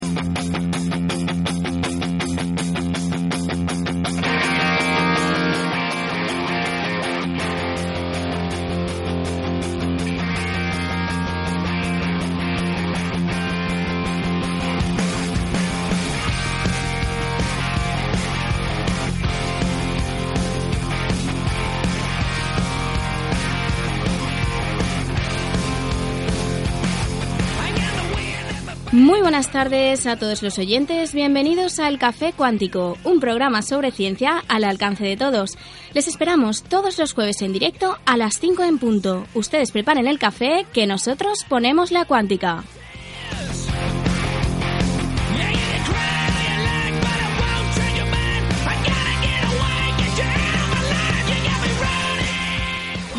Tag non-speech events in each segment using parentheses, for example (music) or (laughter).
Muy buenas tardes a todos los oyentes, bienvenidos al Café Cuántico, un programa sobre ciencia al alcance de todos. Les esperamos todos los jueves en directo a las 5 en punto. Ustedes preparen el café que nosotros ponemos la cuántica.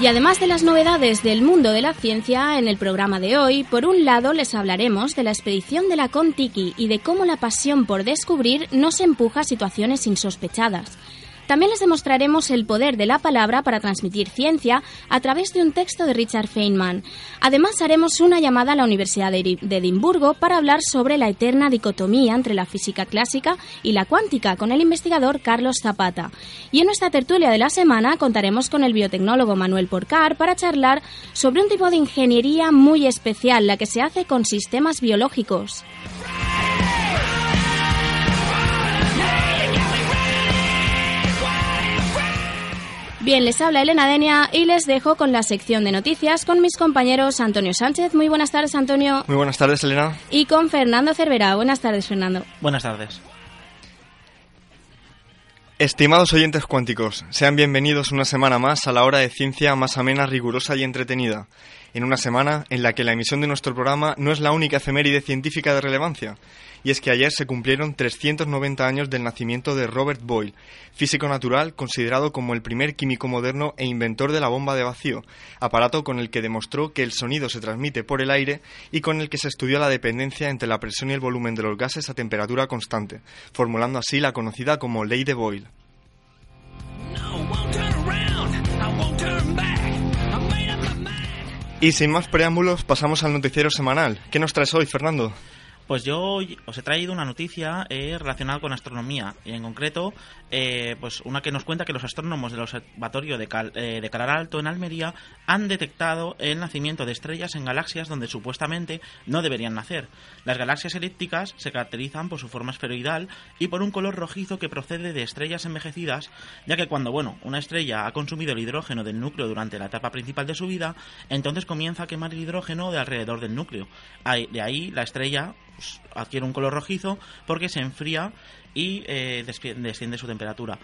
Y además de las novedades del mundo de la ciencia, en el programa de hoy, por un lado les hablaremos de la expedición de la Contiki y de cómo la pasión por descubrir nos empuja a situaciones insospechadas. También les demostraremos el poder de la palabra para transmitir ciencia a través de un texto de Richard Feynman. Además, haremos una llamada a la Universidad de Edimburgo para hablar sobre la eterna dicotomía entre la física clásica y la cuántica con el investigador Carlos Zapata. Y en nuestra tertulia de la semana contaremos con el biotecnólogo Manuel Porcar para charlar sobre un tipo de ingeniería muy especial, la que se hace con sistemas biológicos. Bien, les habla Elena Denia y les dejo con la sección de noticias con mis compañeros Antonio Sánchez. Muy buenas tardes, Antonio. Muy buenas tardes, Elena. Y con Fernando Cervera. Buenas tardes, Fernando. Buenas tardes. Estimados oyentes cuánticos, sean bienvenidos una semana más a la hora de ciencia más amena, rigurosa y entretenida. En una semana en la que la emisión de nuestro programa no es la única efeméride científica de relevancia, y es que ayer se cumplieron 390 años del nacimiento de Robert Boyle, físico natural considerado como el primer químico moderno e inventor de la bomba de vacío, aparato con el que demostró que el sonido se transmite por el aire y con el que se estudió la dependencia entre la presión y el volumen de los gases a temperatura constante, formulando así la conocida como ley de Boyle. Y sin más preámbulos, pasamos al noticiero semanal. ¿Qué nos traes hoy, Fernando? Pues yo hoy os he traído una noticia eh, relacionada con astronomía y en concreto eh, pues una que nos cuenta que los astrónomos del observatorio de, eh, de Calar Alto en Almería han detectado el nacimiento de estrellas en galaxias donde supuestamente no deberían nacer. Las galaxias elípticas se caracterizan por su forma esferoidal y por un color rojizo que procede de estrellas envejecidas, ya que cuando bueno una estrella ha consumido el hidrógeno del núcleo durante la etapa principal de su vida, entonces comienza a quemar el hidrógeno de alrededor del núcleo. De ahí la estrella adquiere un color rojizo porque se enfría y eh, desciende su temperatura.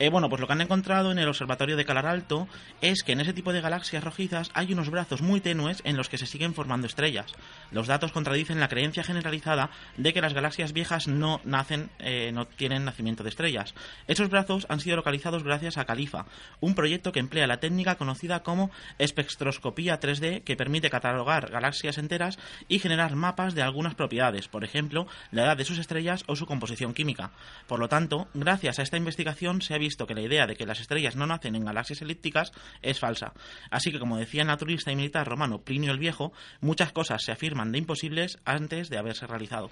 Eh, bueno, pues lo que han encontrado en el observatorio de Calar Alto es que en ese tipo de galaxias rojizas hay unos brazos muy tenues en los que se siguen formando estrellas. Los datos contradicen la creencia generalizada de que las galaxias viejas no nacen, eh, no tienen nacimiento de estrellas. Esos brazos han sido localizados gracias a Califa, un proyecto que emplea la técnica conocida como espectroscopía 3D que permite catalogar galaxias enteras y generar mapas de algunas propiedades, por ejemplo, la edad de sus estrellas o su composición química. Por lo tanto, gracias a esta investigación se ha visto que la idea de que las estrellas no nacen en galaxias elípticas es falsa. Así que, como decía el naturalista y militar romano Plinio el Viejo, muchas cosas se afirman de imposibles antes de haberse realizado.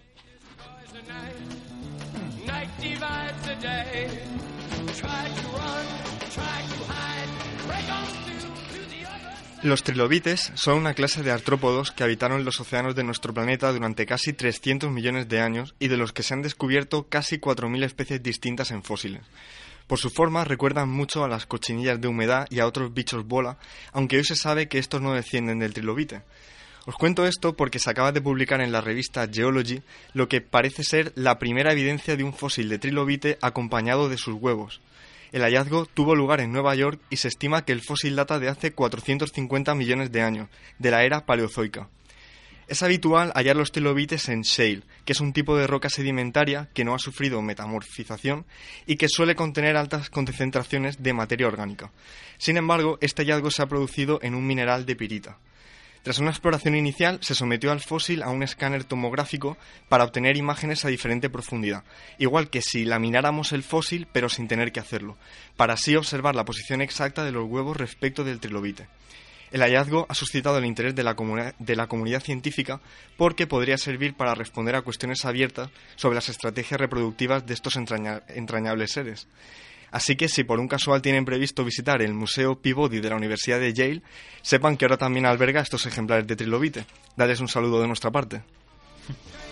Los trilobites son una clase de artrópodos que habitaron los océanos de nuestro planeta durante casi 300 millones de años y de los que se han descubierto casi 4.000 especies distintas en fósiles. Por su forma recuerdan mucho a las cochinillas de humedad y a otros bichos bola, aunque hoy se sabe que estos no descienden del trilobite. Os cuento esto porque se acaba de publicar en la revista Geology lo que parece ser la primera evidencia de un fósil de trilobite acompañado de sus huevos. El hallazgo tuvo lugar en Nueva York y se estima que el fósil data de hace 450 millones de años, de la era paleozoica. Es habitual hallar los trilobites en shale, que es un tipo de roca sedimentaria que no ha sufrido metamorfización y que suele contener altas concentraciones de materia orgánica. Sin embargo, este hallazgo se ha producido en un mineral de pirita. Tras una exploración inicial, se sometió al fósil a un escáner tomográfico para obtener imágenes a diferente profundidad, igual que si lamináramos el fósil pero sin tener que hacerlo, para así observar la posición exacta de los huevos respecto del trilobite. El hallazgo ha suscitado el interés de la, comunidad científica porque podría servir para responder a cuestiones abiertas sobre las estrategias reproductivas de estos entrañables seres. Así que si por un casual tienen previsto visitar el Museo Peabody de la Universidad de Yale, sepan que ahora también alberga estos ejemplares de trilobite. Dales un saludo de nuestra parte. (laughs)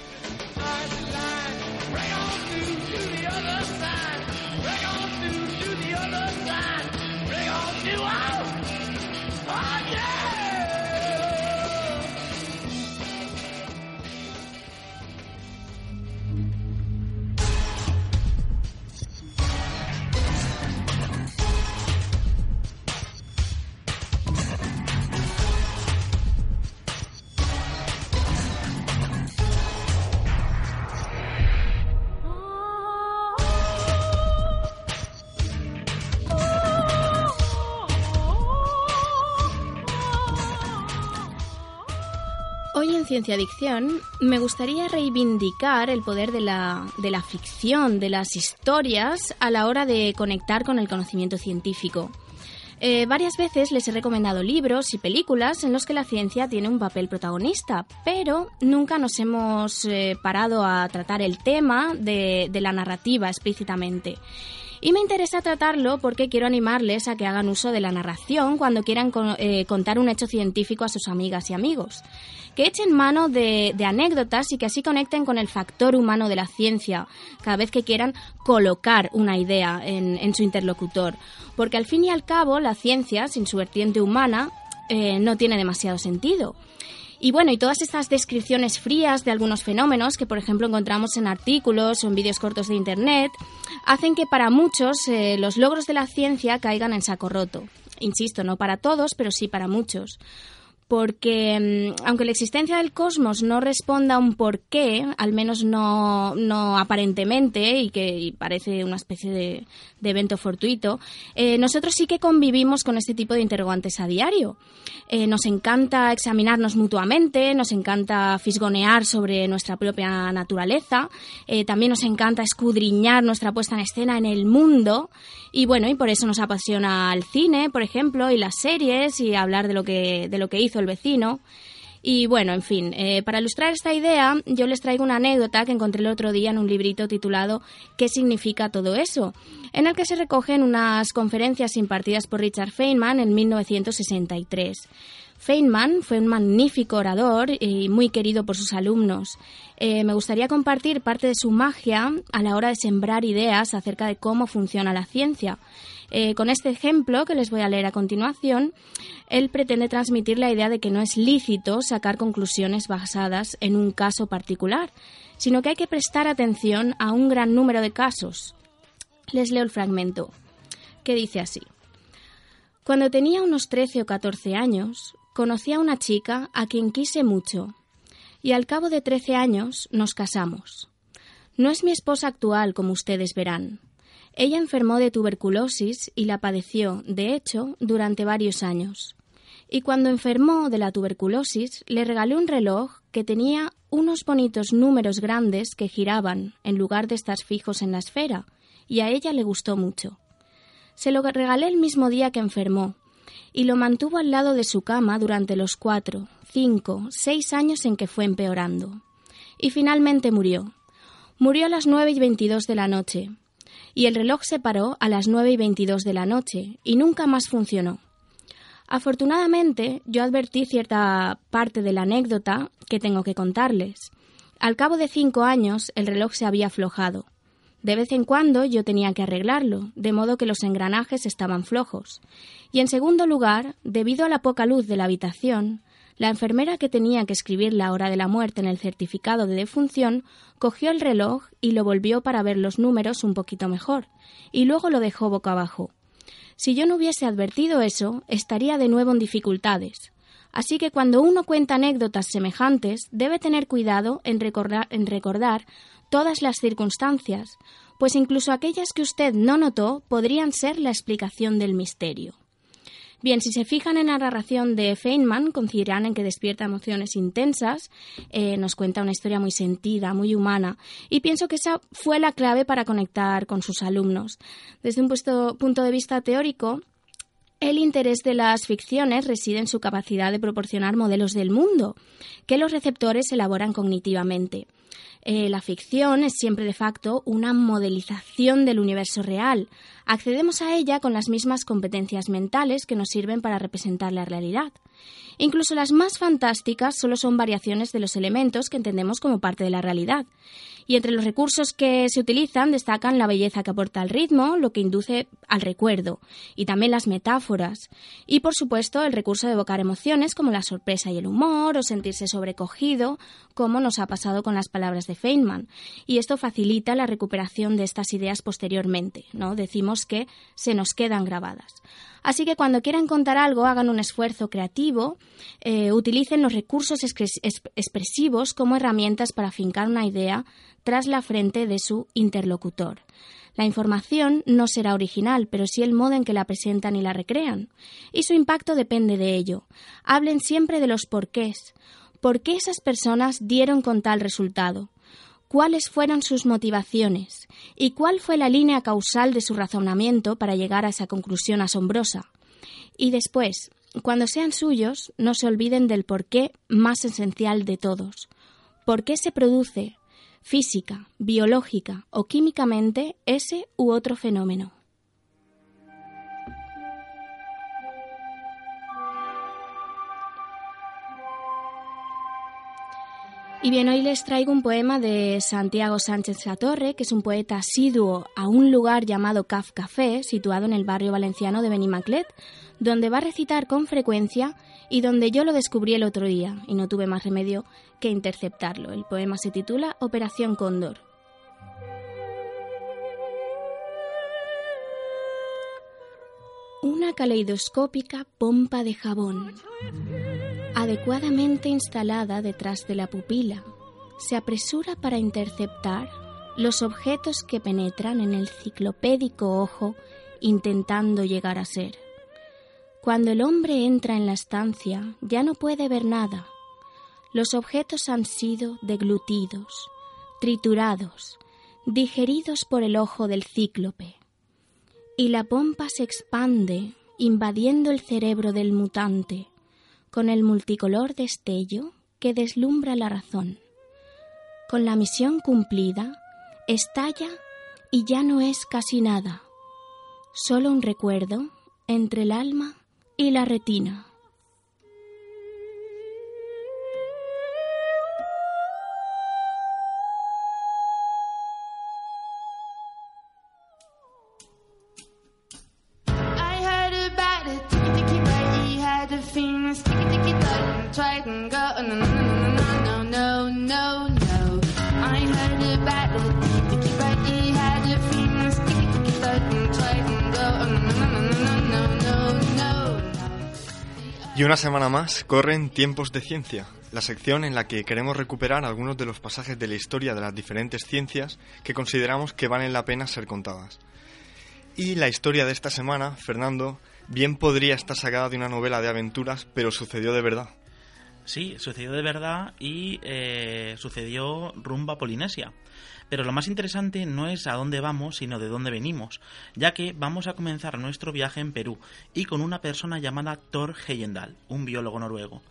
ciencia ficción, me gustaría reivindicar el poder de la, de la ficción, de las historias, a la hora de conectar con el conocimiento científico. Eh, varias veces les he recomendado libros y películas en los que la ciencia tiene un papel protagonista, pero nunca nos hemos eh, parado a tratar el tema de, de la narrativa explícitamente. Y me interesa tratarlo porque quiero animarles a que hagan uso de la narración cuando quieran eh, contar un hecho científico a sus amigas y amigos. Que echen mano de, anécdotas y que así conecten con el factor humano de la ciencia cada vez que quieran colocar una idea en, su interlocutor. Porque al fin y al cabo la ciencia, sin su vertiente humana, eh, no tiene demasiado sentido. Y bueno, y todas estas descripciones frías de algunos fenómenos que, por ejemplo, encontramos en artículos o en vídeos cortos de Internet, hacen que para muchos eh, los logros de la ciencia caigan en saco roto. Insisto, no para todos, pero sí para muchos porque mm, aunque la existencia del cosmos no responda a un porqué, al menos no, no aparentemente, y que parece una especie de, evento fortuito, eh, nosotros sí que convivimos con este tipo de interrogantes a diario. Eh, nos encanta examinarnos mutuamente, nos encanta fisgonear sobre nuestra propia naturaleza, eh, también nos encanta escudriñar nuestra puesta en escena en el mundo, y bueno, y por eso nos apasiona el cine, por ejemplo, y las series, y hablar de lo que, de lo que hizo el vecino. Y bueno, en fin, eh, para ilustrar esta idea, yo les traigo una anécdota que encontré el otro día en un librito titulado ¿Qué significa todo eso? en el que se recogen unas conferencias impartidas por Richard Feynman en 1963. Feynman fue un magnífico orador y muy querido por sus alumnos. Eh, me gustaría compartir parte de su magia a la hora de sembrar ideas acerca de cómo funciona la ciencia. Eh, con este ejemplo que les voy a leer a continuación, él pretende transmitir la idea de que no es lícito sacar conclusiones basadas en un caso particular, sino que hay que prestar atención a un gran número de casos. Les leo el fragmento, que dice así. Cuando tenía unos 13 o 14 años, conocí a una chica a quien quise mucho, y al cabo de 13 años nos casamos. No es mi esposa actual, como ustedes verán. Ella enfermó de tuberculosis y la padeció, de hecho, durante varios años. Y cuando enfermó de la tuberculosis, le regalé un reloj que tenía unos bonitos números grandes que giraban en lugar de estar fijos en la esfera, y a ella le gustó mucho. Se lo regalé el mismo día que enfermó, y lo mantuvo al lado de su cama durante los cuatro, cinco, seis años en que fue empeorando. Y finalmente murió. Murió a las nueve y veintidós de la noche, y el reloj se paró a las nueve y veintidós de la noche y nunca más funcionó. Afortunadamente, yo advertí cierta parte de la anécdota que tengo que contarles. Al cabo de cinco años, el reloj se había aflojado. De vez en cuando yo tenía que arreglarlo, de modo que los engranajes estaban flojos. Y en segundo lugar, debido a la poca luz de la habitación, la enfermera que tenía que escribir la hora de la muerte en el certificado de defunción cogió el reloj y lo volvió para ver los números un poquito mejor, y luego lo dejó boca abajo. Si yo no hubiese advertido eso, estaría de nuevo en dificultades. Así que cuando uno cuenta anécdotas semejantes, debe tener cuidado en recordar, todas las circunstancias, pues incluso aquellas que usted no notó podrían ser la explicación del misterio. Bien, si se fijan en la narración de Feynman, coincidirán en que despierta emociones intensas, eh, nos cuenta una historia muy sentida, muy humana, y pienso que esa fue la clave para conectar con sus alumnos. Desde un punto de vista teórico, el interés de las ficciones reside en su capacidad de proporcionar modelos del mundo, que los receptores elaboran cognitivamente. Eh, la ficción es siempre de facto una modelización del universo real. Accedemos a ella con las mismas competencias mentales que nos sirven para representar la realidad. Incluso las más fantásticas solo son variaciones de los elementos que entendemos como parte de la realidad. Y entre los recursos que se utilizan destacan la belleza que aporta al ritmo, lo que induce al recuerdo, y también las metáforas. Y por supuesto el recurso de evocar emociones como la sorpresa y el humor, o sentirse sobrecogido, como nos ha pasado con las palabras de Feynman. Y esto facilita la recuperación de estas ideas posteriormente, ¿no? Decimos que se nos quedan grabadas. Así que cuando quieran contar algo, hagan un esfuerzo creativo, eh, utilicen los recursos expresivos como herramientas para fincar una idea tras la frente de su interlocutor. La información no será original, pero sí el modo en que la presentan y la recrean. Y su impacto depende de ello. Hablen siempre de los porqués. ¿Por qué esas personas dieron con tal resultado? ¿Cuáles fueron sus motivaciones? ¿Y cuál fue la línea causal de su razonamiento para llegar a esa conclusión asombrosa? Y después, cuando sean suyos, no se olviden del porqué más esencial de todos. ¿Por qué se produce? Física, biológica o químicamente ese u otro fenómeno. Y bien, hoy les traigo un poema de Santiago Sánchez Latorre, que es un poeta asiduo a un lugar llamado Caf Café, situado en el barrio valenciano de Benimaclet, donde va a recitar con frecuencia y donde yo lo descubrí el otro día y no tuve más remedio que interceptarlo. El poema se titula Operación Cóndor. Una caleidoscópica pompa de jabón, adecuadamente instalada detrás de la pupila, se apresura para interceptar los objetos que penetran en el ciclopédico ojo intentando llegar a ser. Cuando el hombre entra en la estancia ya no puede ver nada. Los objetos han sido deglutidos, triturados, digeridos por el ojo del cíclope. Y la pompa se expande, invadiendo el cerebro del mutante, con el multicolor destello que deslumbra la razón. Con la misión cumplida, estalla y ya no es casi nada, solo un recuerdo entre el alma y la retina. Y una semana más corren Tiempos de Ciencia, la sección en la que queremos recuperar algunos de los pasajes de la historia de las diferentes ciencias que consideramos que valen la pena ser contadas. Y la historia de esta semana, Fernando, bien podría estar sacada de una novela de aventuras, pero sucedió de verdad. Sí, sucedió de verdad y eh, sucedió rumbo a Polinesia. Pero lo más interesante no es a dónde vamos, sino de dónde venimos, ya que vamos a comenzar nuestro viaje en Perú y con una persona llamada Thor Heyendal, un biólogo noruego.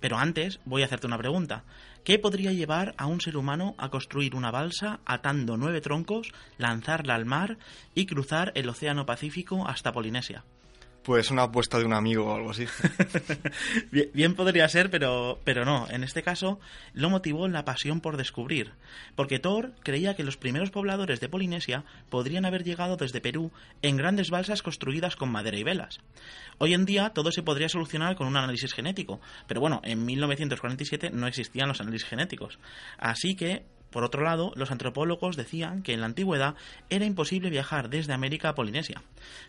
Pero antes voy a hacerte una pregunta. ¿Qué podría llevar a un ser humano a construir una balsa atando nueve troncos, lanzarla al mar y cruzar el Océano Pacífico hasta Polinesia? Pues una apuesta de un amigo o algo así. (laughs) bien, podría ser, pero, pero no. En este caso lo motivó la pasión por descubrir. Porque Thor creía que los primeros pobladores de Polinesia podrían haber llegado desde Perú en grandes balsas construidas con madera y velas. Hoy en día todo se podría solucionar con un análisis genético. Pero bueno, en 1947 no existían los análisis genéticos. Así que Por otro lado, los antropólogos decían que en la antigüedad era imposible viajar desde América a Polinesia.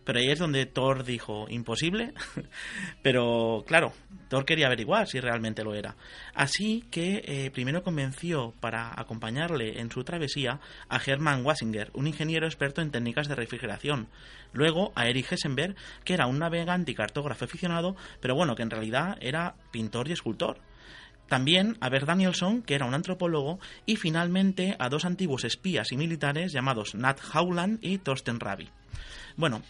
Pero ahí es donde Thor dijo, ¿imposible? (laughs) Pero claro, Thor quería averiguar si realmente lo era. Así que eh, primero convenció para acompañarle en su travesía a Hermann Wasinger, un ingeniero experto en técnicas de refrigeración. Luego a Erich Hessenberg, que era un navegante y cartógrafo aficionado, pero bueno, que en realidad era pintor y escultor. También a Bert Danielson, que era un antropólogo, y finalmente a dos antiguos espías y militares llamados Nat Howland y Thorsten Rabi. Bueno,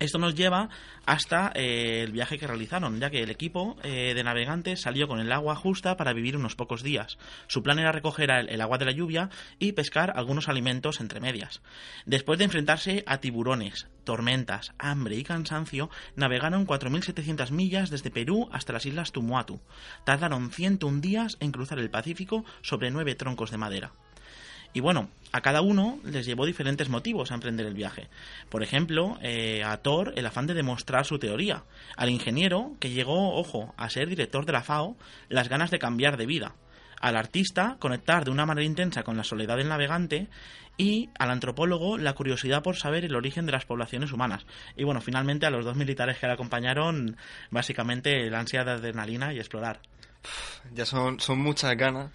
esto nos lleva hasta eh, el viaje que realizaron, ya que el equipo eh, de navegantes salió con el agua justa para vivir unos pocos días. Su plan era recoger el, agua de la lluvia y pescar algunos alimentos entre medias. Después de enfrentarse a tiburones, tormentas, hambre y cansancio, navegaron 4.700 millas desde Perú hasta las islas Tumuatu. Tardaron 101 días en cruzar el Pacífico sobre nueve troncos de madera. Y bueno, a cada uno les llevó diferentes motivos a emprender el viaje. Por ejemplo, eh, a Thor el afán de demostrar su teoría. Al ingeniero, que llegó, ojo, a ser director de la FAO, las ganas de cambiar de vida. Al artista, conectar de una manera intensa con la soledad del navegante. Y al antropólogo, la curiosidad por saber el origen de las poblaciones humanas. Y bueno, finalmente a los dos militares que le acompañaron, básicamente la ansia de adrenalina y explorar. Ya son, son muchas ganas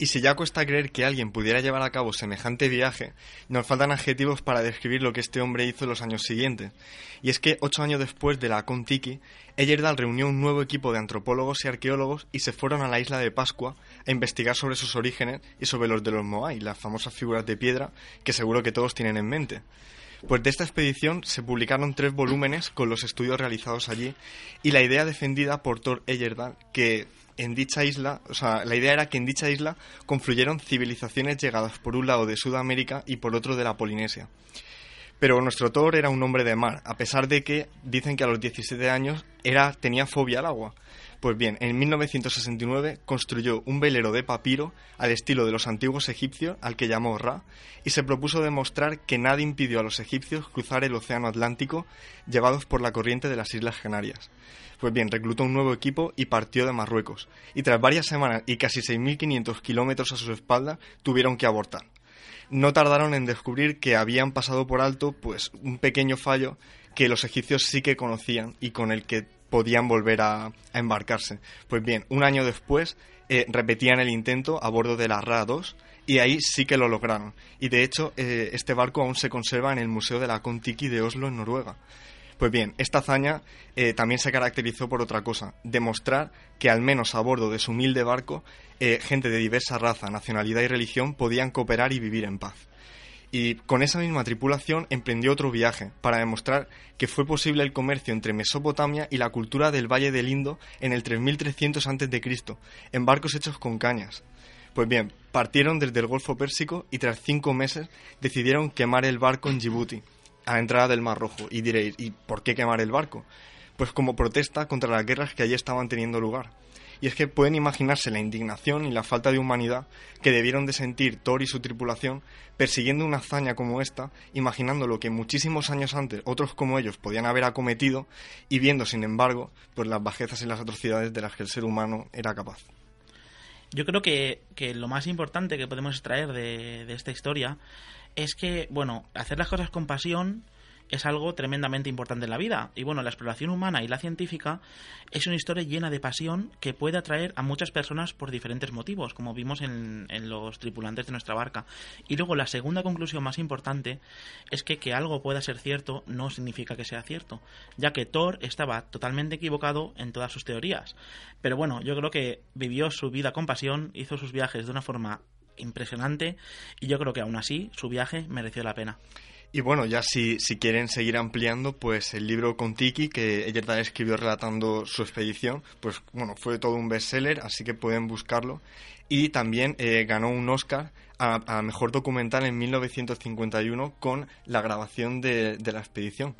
y si ya cuesta creer que alguien pudiera llevar a cabo semejante viaje, nos faltan adjetivos para describir lo que este hombre hizo los años siguientes. Y es que ocho años después de la Contiki, Eyerdal reunió un nuevo equipo de antropólogos y arqueólogos y se fueron a la isla de Pascua a investigar sobre sus orígenes y sobre los de los Moai, las famosas figuras de piedra que seguro que todos tienen en mente. Pues de esta expedición se publicaron tres volúmenes con los estudios realizados allí y la idea defendida por Thor Eyerdal, que en dicha isla, o sea, la idea era que en dicha isla confluyeron civilizaciones llegadas por un lado de Sudamérica y por otro de la Polinesia. Pero nuestro Thor era un hombre de mar, a pesar de que dicen que a los 17 años era, tenía fobia al agua. Pues bien, en 1969 construyó un velero de papiro al estilo de los antiguos egipcios, al que llamó Ra, y se propuso demostrar que nada impidió a los egipcios cruzar el Océano Atlántico llevados por la corriente de las Islas Canarias. Pues bien, reclutó un nuevo equipo y partió de Marruecos. Y tras varias semanas y casi 6.500 kilómetros a su espalda, tuvieron que abortar. No tardaron en descubrir que habían pasado por alto pues un pequeño fallo que los egipcios sí que conocían y con el que podían volver a, embarcarse. Pues bien, un año después eh, repetían el intento a bordo de la Ra-2 y ahí sí que lo lograron. Y de hecho, eh, este barco aún se conserva en el Museo de la Kontiki de Oslo, en Noruega. Pues bien, esta hazaña eh, también se caracterizó por otra cosa, demostrar que al menos a bordo de su humilde barco, eh, gente de diversa raza, nacionalidad y religión podían cooperar y vivir en paz. Y con esa misma tripulación emprendió otro viaje para demostrar que fue posible el comercio entre Mesopotamia y la cultura del Valle del Indo en el 3300 a.C., en barcos hechos con cañas. Pues bien, partieron desde el Golfo Pérsico y tras cinco meses decidieron quemar el barco en Djibouti, a la entrada del Mar Rojo. Y diréis, ¿y por qué quemar el barco? Pues como protesta contra las guerras que allí estaban teniendo lugar. Y es que pueden imaginarse la indignación y la falta de humanidad que debieron de sentir Thor y su tripulación persiguiendo una hazaña como esta, imaginando lo que muchísimos años antes otros como ellos podían haber acometido y viendo, sin embargo, pues las bajezas y las atrocidades de las que el ser humano era capaz. Yo creo que, que lo más importante que podemos extraer de, de esta historia es que, bueno, hacer las cosas con pasión es algo tremendamente importante en la vida. Y bueno, la exploración humana y la científica es una historia llena de pasión que puede atraer a muchas personas por diferentes motivos, como vimos en, los tripulantes de nuestra barca. Y luego la segunda conclusión más importante es que que algo pueda ser cierto no significa que sea cierto, ya que Thor estaba totalmente equivocado en todas sus teorías. Pero bueno, yo creo que vivió su vida con pasión, hizo sus viajes de una forma impresionante y yo creo que aún así su viaje mereció la pena. Y bueno, ya si, si quieren seguir ampliando, pues el libro con Tiki, que ella escribió relatando su expedición, pues bueno, fue todo un bestseller, así que pueden buscarlo. Y también eh, ganó un Oscar a, Mejor Documental en 1951 con la grabación de, de, la expedición.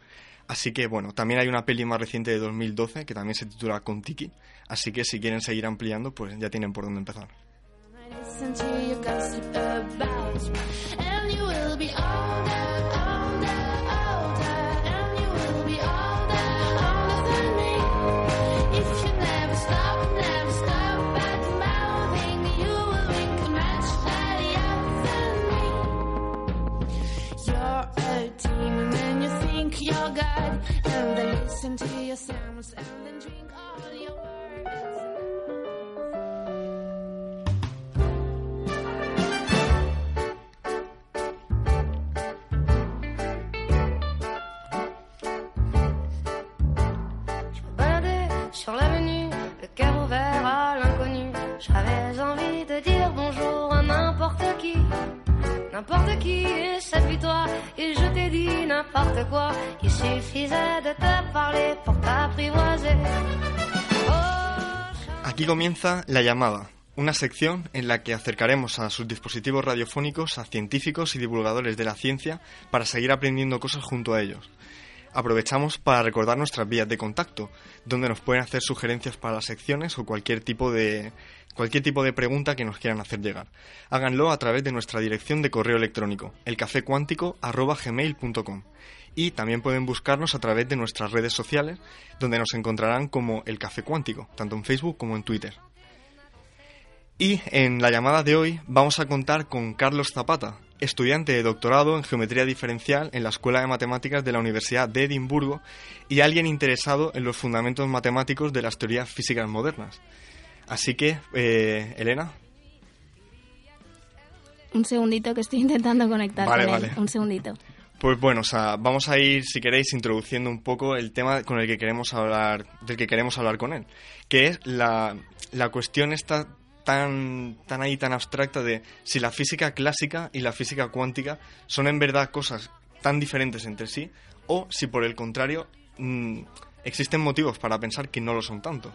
Así que bueno, también hay una peli más reciente de 2012 que también se titula Con Tiki, así que si quieren seguir ampliando, pues ya tienen por dónde empezar. Listen to your gossip about me, and you will be older, older, older, and you will be older, older than me. If you never stop, never stop bad mouthing, you will than me. You're a demon and you think you're God, and listen to your sounds and then drink. Cœur ouvert à l'inconnu. J'avais envie de dire bonjour à n'importe qui, n'importe qui, et cette toi, et je t'ai dit n'importe quoi. Il suffisait de te parler pour t'apprivoiser. Oh, Aquí comienza La llamada, una sección en la que acercaremos a sus dispositivos radiofónicos a científicos y divulgadores de la ciencia para seguir aprendiendo cosas junto a ellos. Aprovechamos para recordar nuestras vías de contacto, donde nos pueden hacer sugerencias para las secciones o cualquier tipo de cualquier tipo de pregunta que nos quieran hacer llegar. Háganlo a través de nuestra dirección de correo electrónico, elcafecuántico@gmail.com. Y también pueden buscarnos a través de nuestras redes sociales, donde nos encontrarán como El Café Cuántico, tanto en Facebook como en Twitter. Y en la llamada de hoy vamos a contar con Carlos Zapata, estudiante de doctorado en geometría diferencial en la Escuela de Matemáticas de la Universidad de Edimburgo y alguien interesado en los fundamentos matemáticos de las teorías físicas modernas. Así que, eh, Elena, Un segundito que estoy intentando conectar Vale, con él. vale. Un segundito. pues bueno, o sea, vamos a ir, si queréis, introduciendo un poco el tema con el que queremos hablar, del que queremos hablar con él, que es la, la cuestión esta tan, tan ahí, tan abstracta de si la física clásica y la física cuántica son en verdad cosas tan diferentes entre sí, o si por el contrario mm, existen motivos para pensar que no lo son tanto.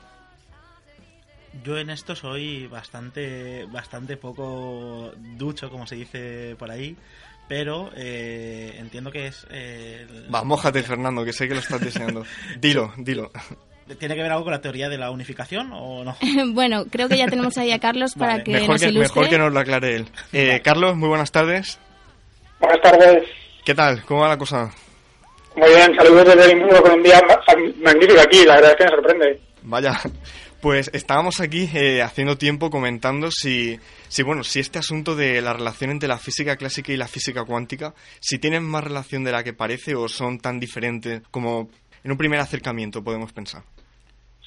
Yo en esto soy bastante, bastante poco ducho, como se dice por ahí, pero eh, entiendo que es... eh, el- Va, mójate, Fernando, que sé que lo estás deseando. (laughs) Dilo, dilo. ¿Tiene que ver algo con la teoría de la unificación o no? (laughs) bueno, creo que ya tenemos ahí a Carlos para Vale. que Mejor nos que, ilustre. mejor que nos lo aclare él. Eh, Carlos, muy buenas tardes. Buenas tardes. ¿Qué tal? ¿Cómo va la cosa? Muy bien, saludos desde Edimburgo con un día ma- magnífico aquí, la verdad es que me sorprende. Vaya, pues estábamos aquí eh, haciendo tiempo comentando si, si, bueno, si este asunto de la relación entre la física clásica y la física cuántica, si tienen más relación de la que parece o son tan diferentes como en un primer acercamiento podemos pensar.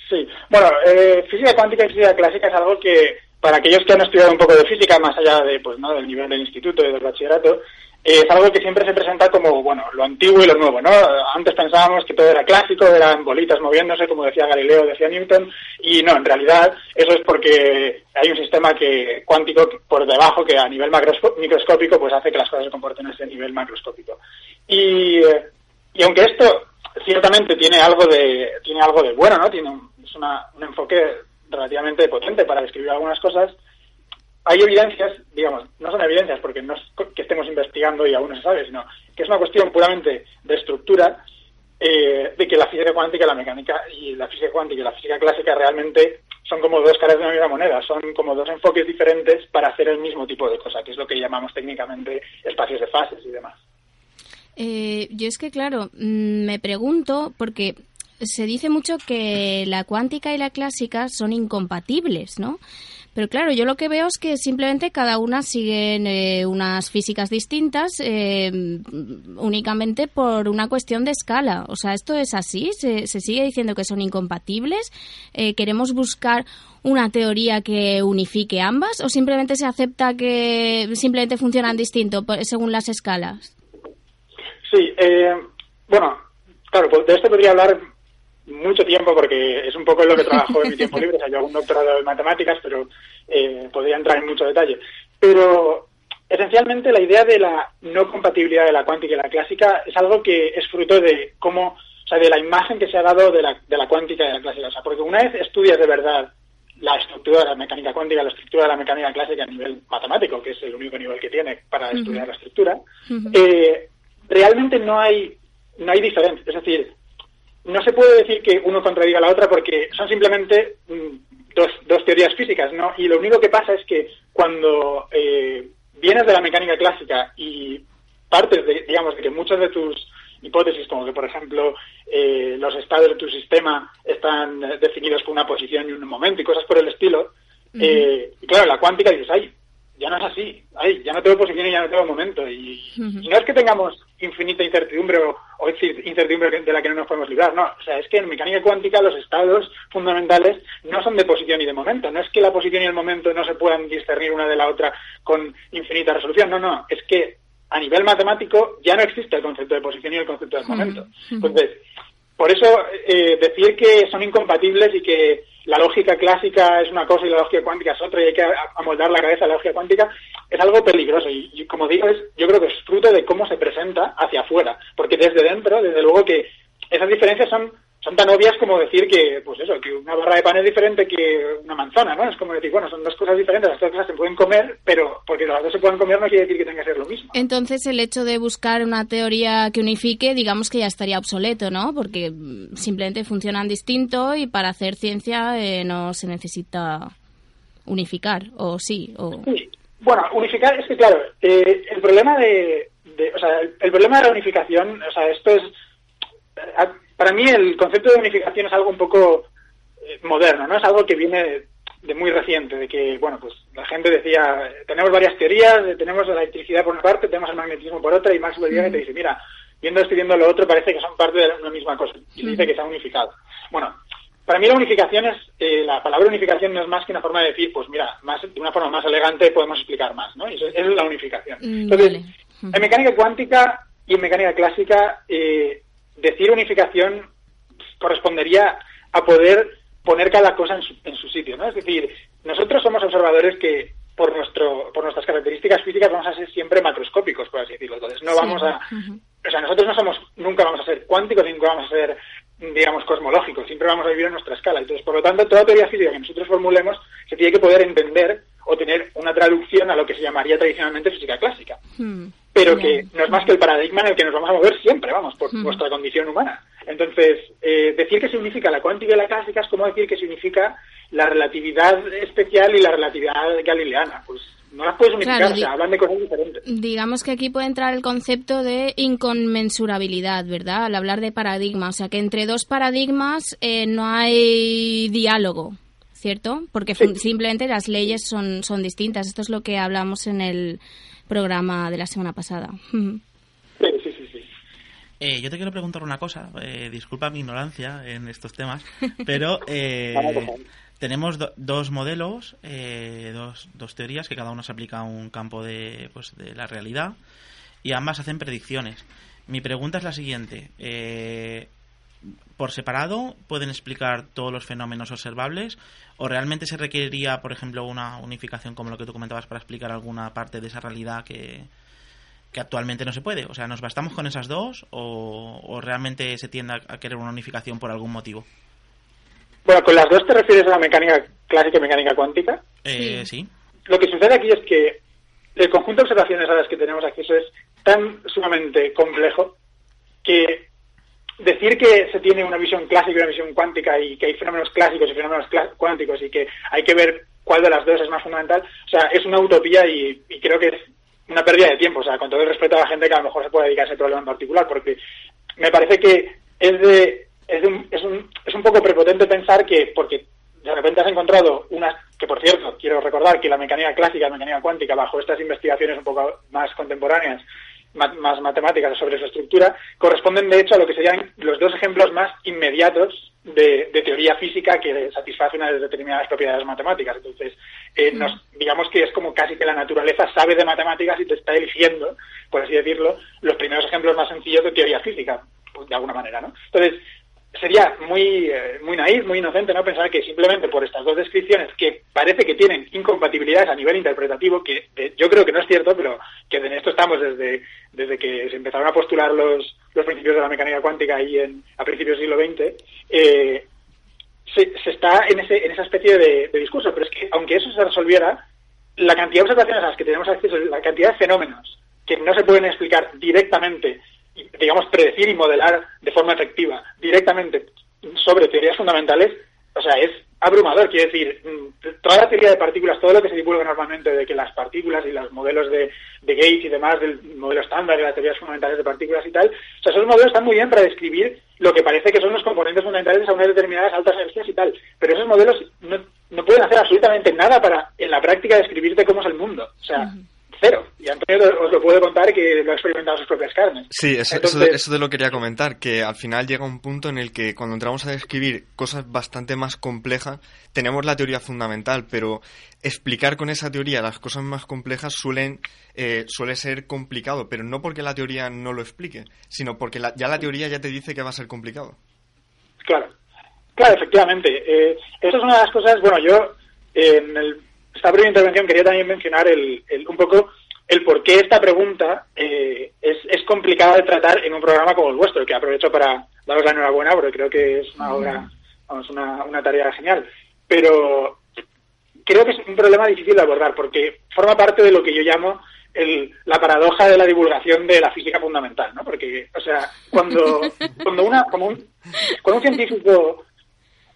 Sí, bueno, eh, física cuántica y física clásica es algo que para aquellos que han estudiado un poco de física, más allá de, pues, ¿no? del nivel del instituto y del bachillerato, eh, es algo que siempre se presenta como, bueno, lo antiguo y lo nuevo, ¿no? Antes pensábamos que todo era clásico, eran bolitas moviéndose, como decía Galileo, decía Newton, y no, en realidad eso es porque hay un sistema que cuántico por debajo que a nivel microscópico pues hace que las cosas se comporten a ese nivel macroscópico. Y, eh, y aunque esto ciertamente tiene algo de tiene algo de bueno, ¿no? Tiene un, es una- un enfoque relativamente potente para describir algunas cosas. Hay evidencias, digamos, no son evidencias porque no es que estemos investigando y aún no se sabe, sino que es una cuestión puramente de estructura eh, de que la física cuántica la mecánica y la física cuántica y la física clásica realmente son como dos caras de una misma moneda, son como dos enfoques diferentes para hacer el mismo tipo de cosa, que es lo que llamamos técnicamente espacios de fases y demás. Eh, yo es que, claro, mm, me pregunto, porque se dice mucho que la cuántica y la clásica son incompatibles, ¿no? Pero claro, yo lo que veo es que simplemente cada una siguen eh, unas físicas distintas eh, únicamente por una cuestión de escala. O sea, ¿esto es así? ¿Se, sigue diciendo que son incompatibles? Eh, ¿Queremos buscar una teoría que unifique ambas o simplemente se acepta que simplemente funcionan distinto según las escalas? Sí, eh, bueno, claro, pues de esto podría hablar mucho tiempo porque es un poco en lo que trabajo en mi tiempo libre. O sea, yo hago un doctorado en matemáticas, pero eh, podría entrar en mucho detalle. Pero esencialmente la idea de la no compatibilidad de la cuántica y la clásica es algo que es fruto de cómo, o sea, de la imagen que se ha dado de la, de la cuántica y de la clásica. O sea, porque una vez estudias de verdad la estructura de la mecánica cuántica, la estructura de la mecánica clásica a nivel matemático, que es el único nivel que tiene para estudiar la estructura, eh, realmente no hay no hay diferencia. Es decir, no se puede decir que uno contradiga a la otra porque son simplemente mm, dos, dos teorías físicas, ¿no? Y lo único que pasa es que cuando eh, vienes de la mecánica clásica y partes de, digamos, de que muchas de tus hipótesis, como que, por ejemplo, eh, los estados de tu sistema están definidos por una posición y un momento y cosas por el estilo, eh, y claro, la cuántica dices, ay, ya no es así, ay, ya no tengo posición y ya no tengo momento. Y, y no es que tengamos infinita incertidumbre o, o incertidumbre de la que no nos podemos librar. No, o sea, es que en mecánica cuántica los estados fundamentales no son de posición y de momento. No es que la posición y el momento no se puedan discernir una de la otra con infinita resolución. No, no, es que a nivel matemático ya no existe el concepto de posición y el concepto del momento. Entonces, por eso eh, decir que son incompatibles y que la lógica clásica es una cosa y la lógica cuántica es otra y hay que amoldar la cabeza a la lógica cuántica es algo peligroso. Y, como digo yo creo que es fruto de cómo se presenta hacia afuera. Porque desde dentro desde luego que esas diferencias son son tan obvias como decir que pues eso que una barra de pan es diferente que una manzana no es como decir bueno son dos cosas diferentes las dos cosas se pueden comer pero porque las dos se pueden comer no quiere decir que tenga que ser lo mismo Entonces el hecho de buscar una teoría que unifique, digamos que ya estaría obsoleto, ¿no? Porque simplemente funcionan distinto y para hacer ciencia eh, no se necesita unificar, o sí, o... Sí. Bueno, unificar es que claro, eh, el problema de, de- o sea, el, el problema de la unificación, o sea, esto es a- para mí el concepto de unificación es algo un poco eh, moderno, ¿no? Es algo que viene de, muy reciente, de que, bueno, pues la gente decía, tenemos varias teorías, tenemos la electricidad por una parte, tenemos el magnetismo por otra, y Maxwell viene y te dice, mira, viendo esto y viendo lo otro, parece que son parte de una misma cosa, y dice que se han unificado. Bueno, para mí la unificación es, eh, la palabra unificación no es más que una forma de decir, pues mira, más, de una forma más elegante podemos explicar más, ¿no? Y Eso, eso es la unificación. Mm, Entonces, vale. En mecánica cuántica y en mecánica clásica, eh, decir unificación correspondería a poder poner cada cosa en su, en su sitio, ¿no? Es decir, nosotros somos observadores que por nuestro por nuestras características físicas vamos a ser siempre macroscópicos, por así decirlo. Entonces, no Sí. vamos a o sea, nosotros no somos, nunca vamos a ser cuánticos, nunca vamos a ser, digamos, cosmológicos, siempre vamos a vivir en nuestra escala. Entonces, por lo tanto, toda teoría física que nosotros formulemos se tiene que poder entender o tener una traducción a lo que se llamaría tradicionalmente física clásica. Hmm. Pero que no es más que el paradigma en el que nos vamos a mover siempre, vamos, por Ujú. nuestra condición humana. Entonces, eh, decir que se unifica la cuántica y la clásica es como decir que se unifica la relatividad especial y la relatividad galileana. Pues no las puedes unificar, Claro, o sea, di- hablan de cosas diferentes. Digamos que aquí puede entrar el concepto de inconmensurabilidad, ¿verdad? Al hablar de paradigma. O sea, que entre dos paradigmas eh, no hay diálogo, ¿cierto? Porque fun- simplemente las leyes son, son distintas. Esto es lo que hablamos en el programa de la semana pasada. Ujú. Sí, sí, sí. sí. Eh, yo te quiero preguntar una cosa, eh, disculpa mi ignorancia en estos temas, (laughs) pero eh, tenemos do- dos modelos, eh, dos, dos teorías que cada uno se aplica a un campo de, pues, de la realidad y ambas hacen predicciones. Mi pregunta es la siguiente. eh, ¿Por separado pueden explicar todos los fenómenos observables o realmente se requeriría, por ejemplo, una unificación como lo que tú comentabas para explicar alguna parte de esa realidad que, que actualmente no se puede. O sea, ¿nos bastamos con esas dos o, o realmente se tiende a, a querer una unificación por algún motivo? Bueno, con las dos te refieres a la mecánica clásica y mecánica cuántica. Eh, sí. Lo que sucede aquí es que el conjunto de observaciones a las que tenemos acceso es tan sumamente complejo que decir que se tiene una visión clásica y una visión cuántica y que hay fenómenos clásicos y fenómenos cuánticos y que hay que ver cuál de las dos es más fundamental, o sea, es una utopía y, y creo que es una pérdida de tiempo, o sea, con todo el respeto a la gente que a lo mejor se puede dedicar a ese problema en particular, porque me parece que es de, es, de un, es, un, es un poco prepotente pensar que porque de repente has encontrado unas que por cierto quiero recordar que la mecánica clásica y la mecánica cuántica bajo estas investigaciones un poco más contemporáneas más matemáticas sobre su estructura corresponden de hecho a lo que serían los dos ejemplos más inmediatos de, de teoría física que satisface unas determinadas propiedades matemáticas. Entonces eh, nos, digamos que es como casi que la naturaleza sabe de matemáticas y te está eligiendo por así decirlo los primeros ejemplos más sencillos de teoría física pues, de alguna manera no entonces sería muy eh, muy naif, muy inocente no pensar que simplemente por estas dos descripciones que parece que tienen incompatibilidades a nivel interpretativo, que yo creo que no es cierto, pero que en esto estamos desde, desde que se empezaron a postular los, los principios de la mecánica cuántica ahí en, a principios del siglo XX, eh, se, se está en, ese, en esa especie de, de discurso. Pero es que aunque eso se resolviera, la cantidad de observaciones a las que tenemos acceso, la cantidad de fenómenos que no se pueden explicar directamente digamos, predecir y modelar de forma efectiva directamente sobre teorías fundamentales, o sea, es abrumador. Quiere decir, mm, toda la teoría de partículas, todo lo que se divulga normalmente de que las partículas y los modelos de, de Gates y demás, del modelo estándar de las teorías fundamentales de partículas y tal, o sea, esos modelos están muy bien para describir lo que parece que son los componentes fundamentales a unas determinadas altas energías y tal, pero esos modelos no, no pueden hacer absolutamente nada para, en la práctica, describirte cómo es el mundo. O sea, cero. Y Antonio os lo puede contar que lo ha experimentado en sus propias carnes. Sí, eso, Entonces- eso, eso te lo quería comentar, que al final llega un punto en el que cuando entramos a describir cosas bastante más complejas, tenemos la teoría fundamental, pero explicar con esa teoría las cosas más complejas suelen, eh, suele ser complicado, pero no porque la teoría no lo explique, sino porque la- ya la teoría ya te dice que va a ser complicado. Claro, claro, efectivamente. Eh, eso es una de las cosas, bueno, yo en el- esta breve intervención quería también mencionar el, el- un poco el por qué esta pregunta eh, es, es complicada de tratar en un programa como el vuestro, que aprovecho para daros la enhorabuena porque creo que es una obra, vamos, una, una tarea genial. Pero creo que es un problema difícil de abordar porque forma parte de lo que yo llamo el- la paradoja de la divulgación de la física fundamental, ¿no? Porque, o sea, cuando, (laughs) cuando una, como un, cuando un científico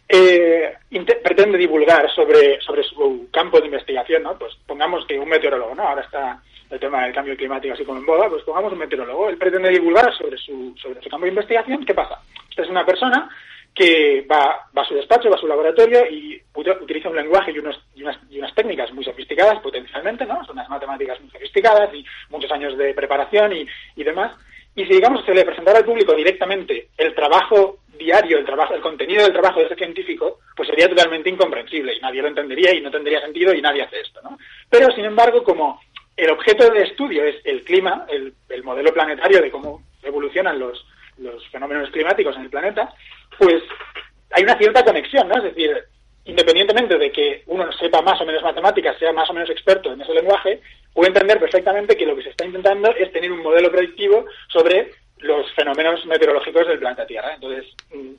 eh, pretende divulgar sobre, sobre su campo de investigación, ¿no? Pues pongamos que un meteorólogo, ¿no? Ahora está el tema del cambio climático así como en boda, pues pongamos un meteorólogo, él pretende divulgar sobre su, sobre su campo de investigación, ¿qué pasa? Esta es una persona que va, va a su despacho, va a su laboratorio y ut- utiliza un lenguaje y, unos, y, unas, y unas técnicas muy sofisticadas potencialmente, ¿no? Son unas matemáticas muy sofisticadas y muchos años de preparación y, y demás. Y si digamos se le presentara al público directamente el trabajo diario, el trabajo, el contenido del trabajo de ese científico, pues sería totalmente incomprensible y nadie lo entendería y no tendría sentido y nadie hace esto, ¿no? Pero sin embargo, como el objeto de estudio es el clima, el, el modelo planetario de cómo evolucionan los, los fenómenos climáticos en el planeta, pues hay una cierta conexión, ¿no? Es decir, independientemente de que uno sepa más o menos matemáticas, sea más o menos experto en ese lenguaje, puede entender perfectamente que lo que se está intentando es tener un modelo predictivo sobre los fenómenos meteorológicos del planeta Tierra. Entonces, mm,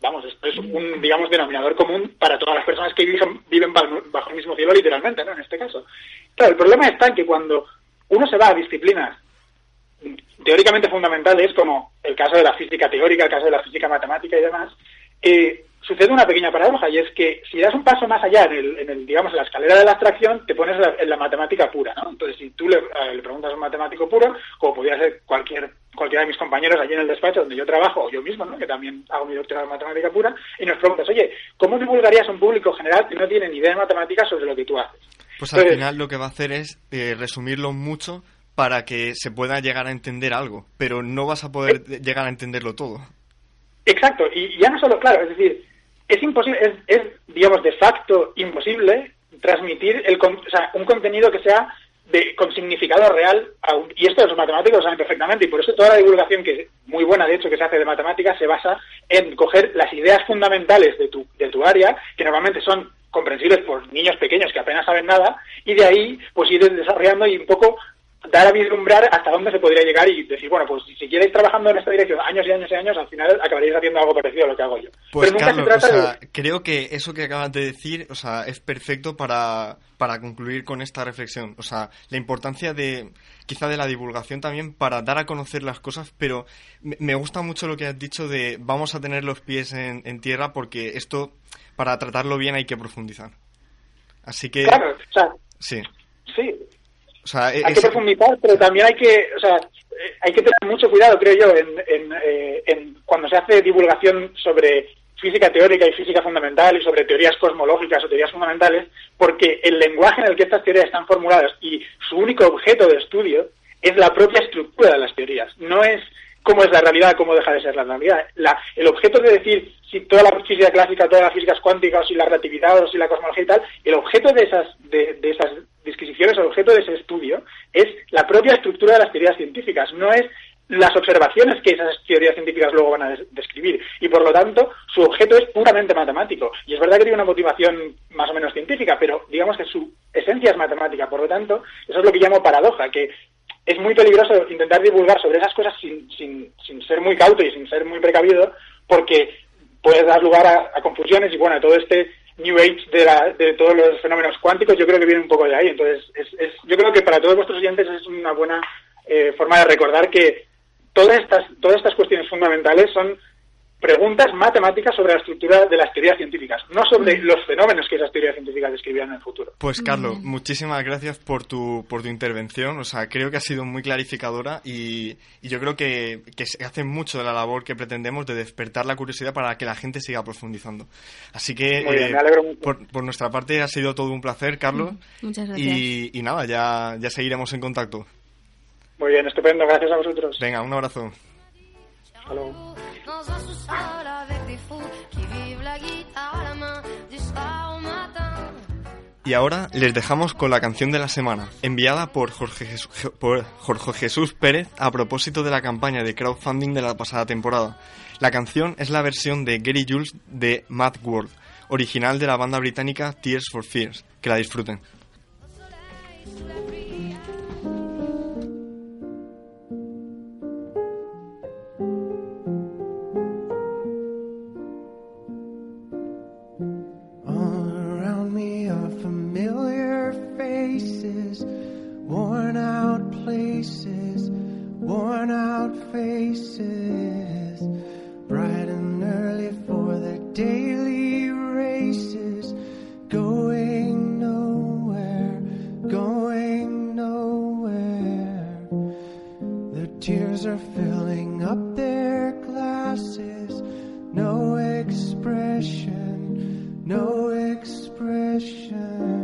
vamos, esto es un, digamos, denominador común para todas las personas que viven, bajo el mismo cielo, literalmente, ¿no? En este caso. Claro, el problema está en que cuando uno se va a disciplinas teóricamente fundamentales, como el caso de la física teórica, el caso de la física matemática y demás, eh, sucede una pequeña paradoja y es que si das un paso más allá en, el, en el, digamos, en la escalera de la abstracción, te pones en la, en la matemática pura, ¿no? Entonces, si tú le, le preguntas a un matemático puro, como podría ser cualquier cualquiera de mis compañeros allí en el despacho donde yo trabajo, o yo mismo, ¿no? que también hago mi doctorado en matemática pura, y nos preguntas, oye, ¿cómo divulgarías a un público general que no tiene ni idea de matemáticas sobre lo que tú haces? Pues al Entonces, final lo que va a hacer es eh, resumirlo mucho para que se pueda llegar a entender algo, pero no vas a poder Eh. llegar a entenderlo todo. Exacto, y ya no solo, claro, es decir, es imposible, es, es, digamos, de facto imposible transmitir el, o sea, un contenido que sea de, con significado real, a un- y esto los matemáticos lo saben perfectamente, y por eso toda la divulgación, que es muy buena de hecho que se hace de matemáticas, se basa en coger las ideas fundamentales de tu, de tu área, que normalmente son comprensibles por niños pequeños que apenas saben nada, y de ahí pues ir desarrollando y un poco dar a vislumbrar hasta dónde se podría llegar y decir, bueno, pues si queréis trabajando en esta dirección años y años y años, al final acabaréis haciendo algo parecido a lo que hago yo. Pues Pero nunca Carlos, se trata o sea, de... creo que eso que acabas de decir, o sea, es perfecto para, para concluir con esta reflexión. O sea, la importancia de, quizá de la divulgación también para dar a conocer las cosas, pero me, me gusta mucho lo que has dicho de vamos a tener los pies en, en tierra porque esto, para tratarlo bien hay que profundizar. Así que, Claro, o sea, sí. sí, O sea, hay que profundizar, pero también hay que, o sea, hay que tener mucho cuidado, creo yo, en, en, eh, en cuando se hace divulgación sobre física teórica y física fundamental y sobre teorías cosmológicas o teorías fundamentales, porque el lenguaje en el que estas teorías están formuladas y su único objeto de estudio es la propia estructura de las teorías, no es cómo es la realidad, cómo deja de ser la realidad. La- el objeto de decir si toda la física clásica, toda la física es cuántica, o si la relatividad, o si la cosmología y tal, el objeto de esas, de, de esas disquisiciones, el objeto de ese estudio, es la propia estructura de las teorías científicas, no es las observaciones que esas teorías científicas luego van a des- describir. Y por lo tanto, su objeto es puramente matemático. Y es verdad que tiene una motivación más o menos científica, pero digamos que su esencia es matemática. Por lo tanto, eso es lo que llamo paradoja, que es muy peligroso intentar divulgar sobre esas cosas sin, sin, sin ser muy cauto y sin ser muy precavido, porque puede dar lugar a, a confusiones y bueno, todo este New Age de, la- de todos los fenómenos cuánticos yo creo que viene un poco de ahí. Entonces, es, es- yo creo que para todos vuestros oyentes es una buena eh, forma de recordar que todas estas, todas estas cuestiones fundamentales son preguntas matemáticas sobre la estructura de las teorías científicas, no sobre los fenómenos que esas teorías científicas describían en el futuro. Pues Carlos, muchísimas gracias por tu, por tu intervención. O sea, creo que ha sido muy clarificadora y, y yo creo que, que se hace mucho de la labor que pretendemos de despertar la curiosidad para que la gente siga profundizando. Así que Muy bien, eh, me alegro mucho. por, por nuestra parte ha sido todo un placer, Carlos. Muchas gracias. Y, y nada, ya, ya seguiremos en contacto. Muy bien, estupendo, gracias a vosotros. Venga, un abrazo. Hasta luego. Dans un sous-sol avec des fous qui vivent la guitare à la main du soir au matin. Y ahora les dejamos con la canción de la semana, enviada por Jorge, Jes- Je- por Jorge Jesús Pérez a propósito de la campaña de crowdfunding de la pasada temporada. La canción es la versión de Gary Jules de Mad World, original de la banda británica Tears for Fears. Que la disfruten. Faces, worn out places, worn out faces, bright and early for their daily races, going nowhere, going nowhere. Their tears are filling up their glasses. No expression, no expression.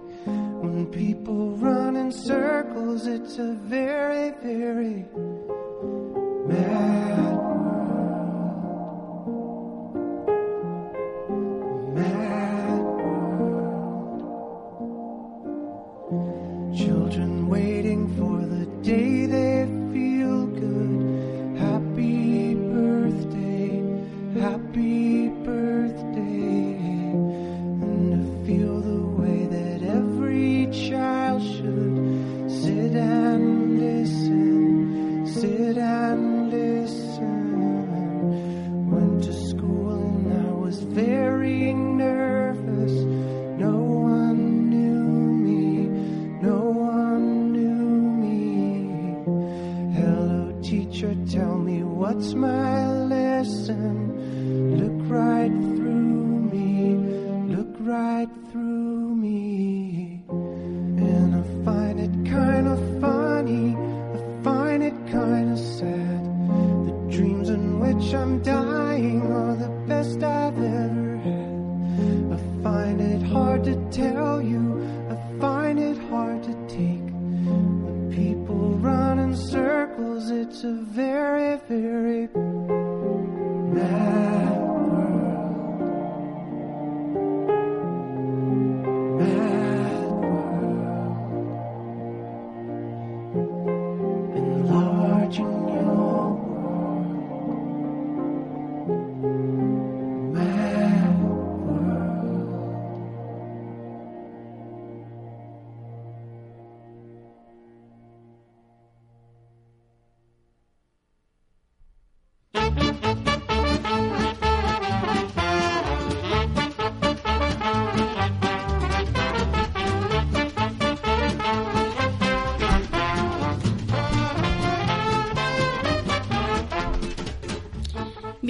When people run in circles, it's a very, very mad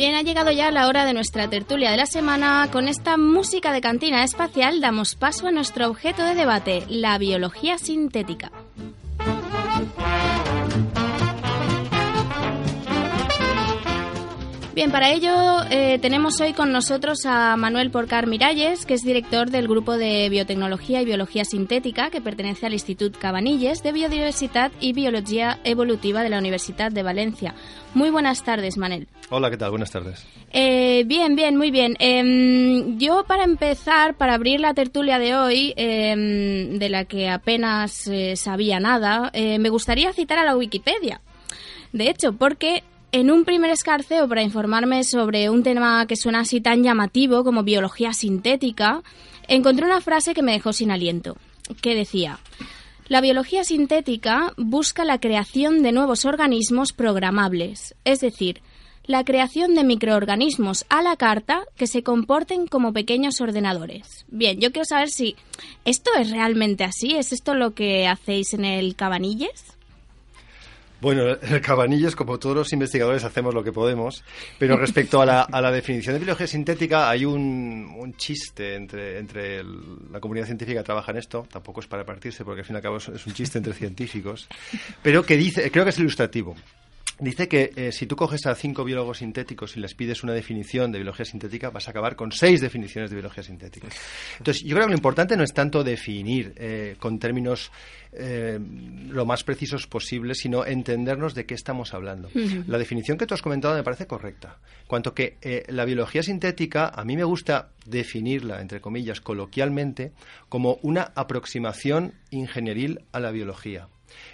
Bien, ha llegado ya la hora de nuestra tertulia de la semana. Con esta música de cantina espacial damos paso a nuestro objeto de debate, la biología sintética. Bien, para ello eh, tenemos hoy con nosotros a Manuel Porcar Miralles, que es director del Grupo de Biotecnología y Biología Sintética, que pertenece al Institut Cabanilles de Biodiversidad y Biología Evolutiva de la Universidad de Valencia. Muy buenas tardes, Manel. Hola, ¿qué tal? Buenas tardes. Eh, bien, bien, muy bien. Em, yo para empezar, para abrir la tertulia de hoy, em, de la que apenas eh, sabía nada, me gustaría citar a la Wikipedia. De hecho, porque En un primer escarceo para informarme sobre un tema que suena así tan llamativo como biología sintética, encontré una frase que me dejó sin aliento, que decía, la biología sintética busca la creación de nuevos organismos programables, es decir, la creación de microorganismos a la carta que se comporten como pequeños ordenadores. Bien, yo quiero saber si esto es realmente así, ¿es esto lo que hacéis en el Cabanilles? Bueno, el Cabanilles, como todos los investigadores, hacemos lo que podemos, pero respecto a la, a la definición de biología sintética, hay un, un chiste entre, entre la comunidad científica que trabaja en esto, tampoco es para partirse, porque al fin y al cabo es, es un chiste entre científicos, pero que dice, creo que es ilustrativo. Dice que eh, si tú coges a cinco biólogos sintéticos y les pides una definición de biología sintética, vas a acabar con seis definiciones de biología sintética. Entonces, yo creo que lo importante no es tanto definir eh, con términos eh, lo más precisos posibles, sino entendernos de qué estamos hablando. La definición que tú has comentado me parece correcta. Cuanto que la biología sintética, a mí me gusta definirla, entre comillas, coloquialmente, como una aproximación ingenieril a la biología.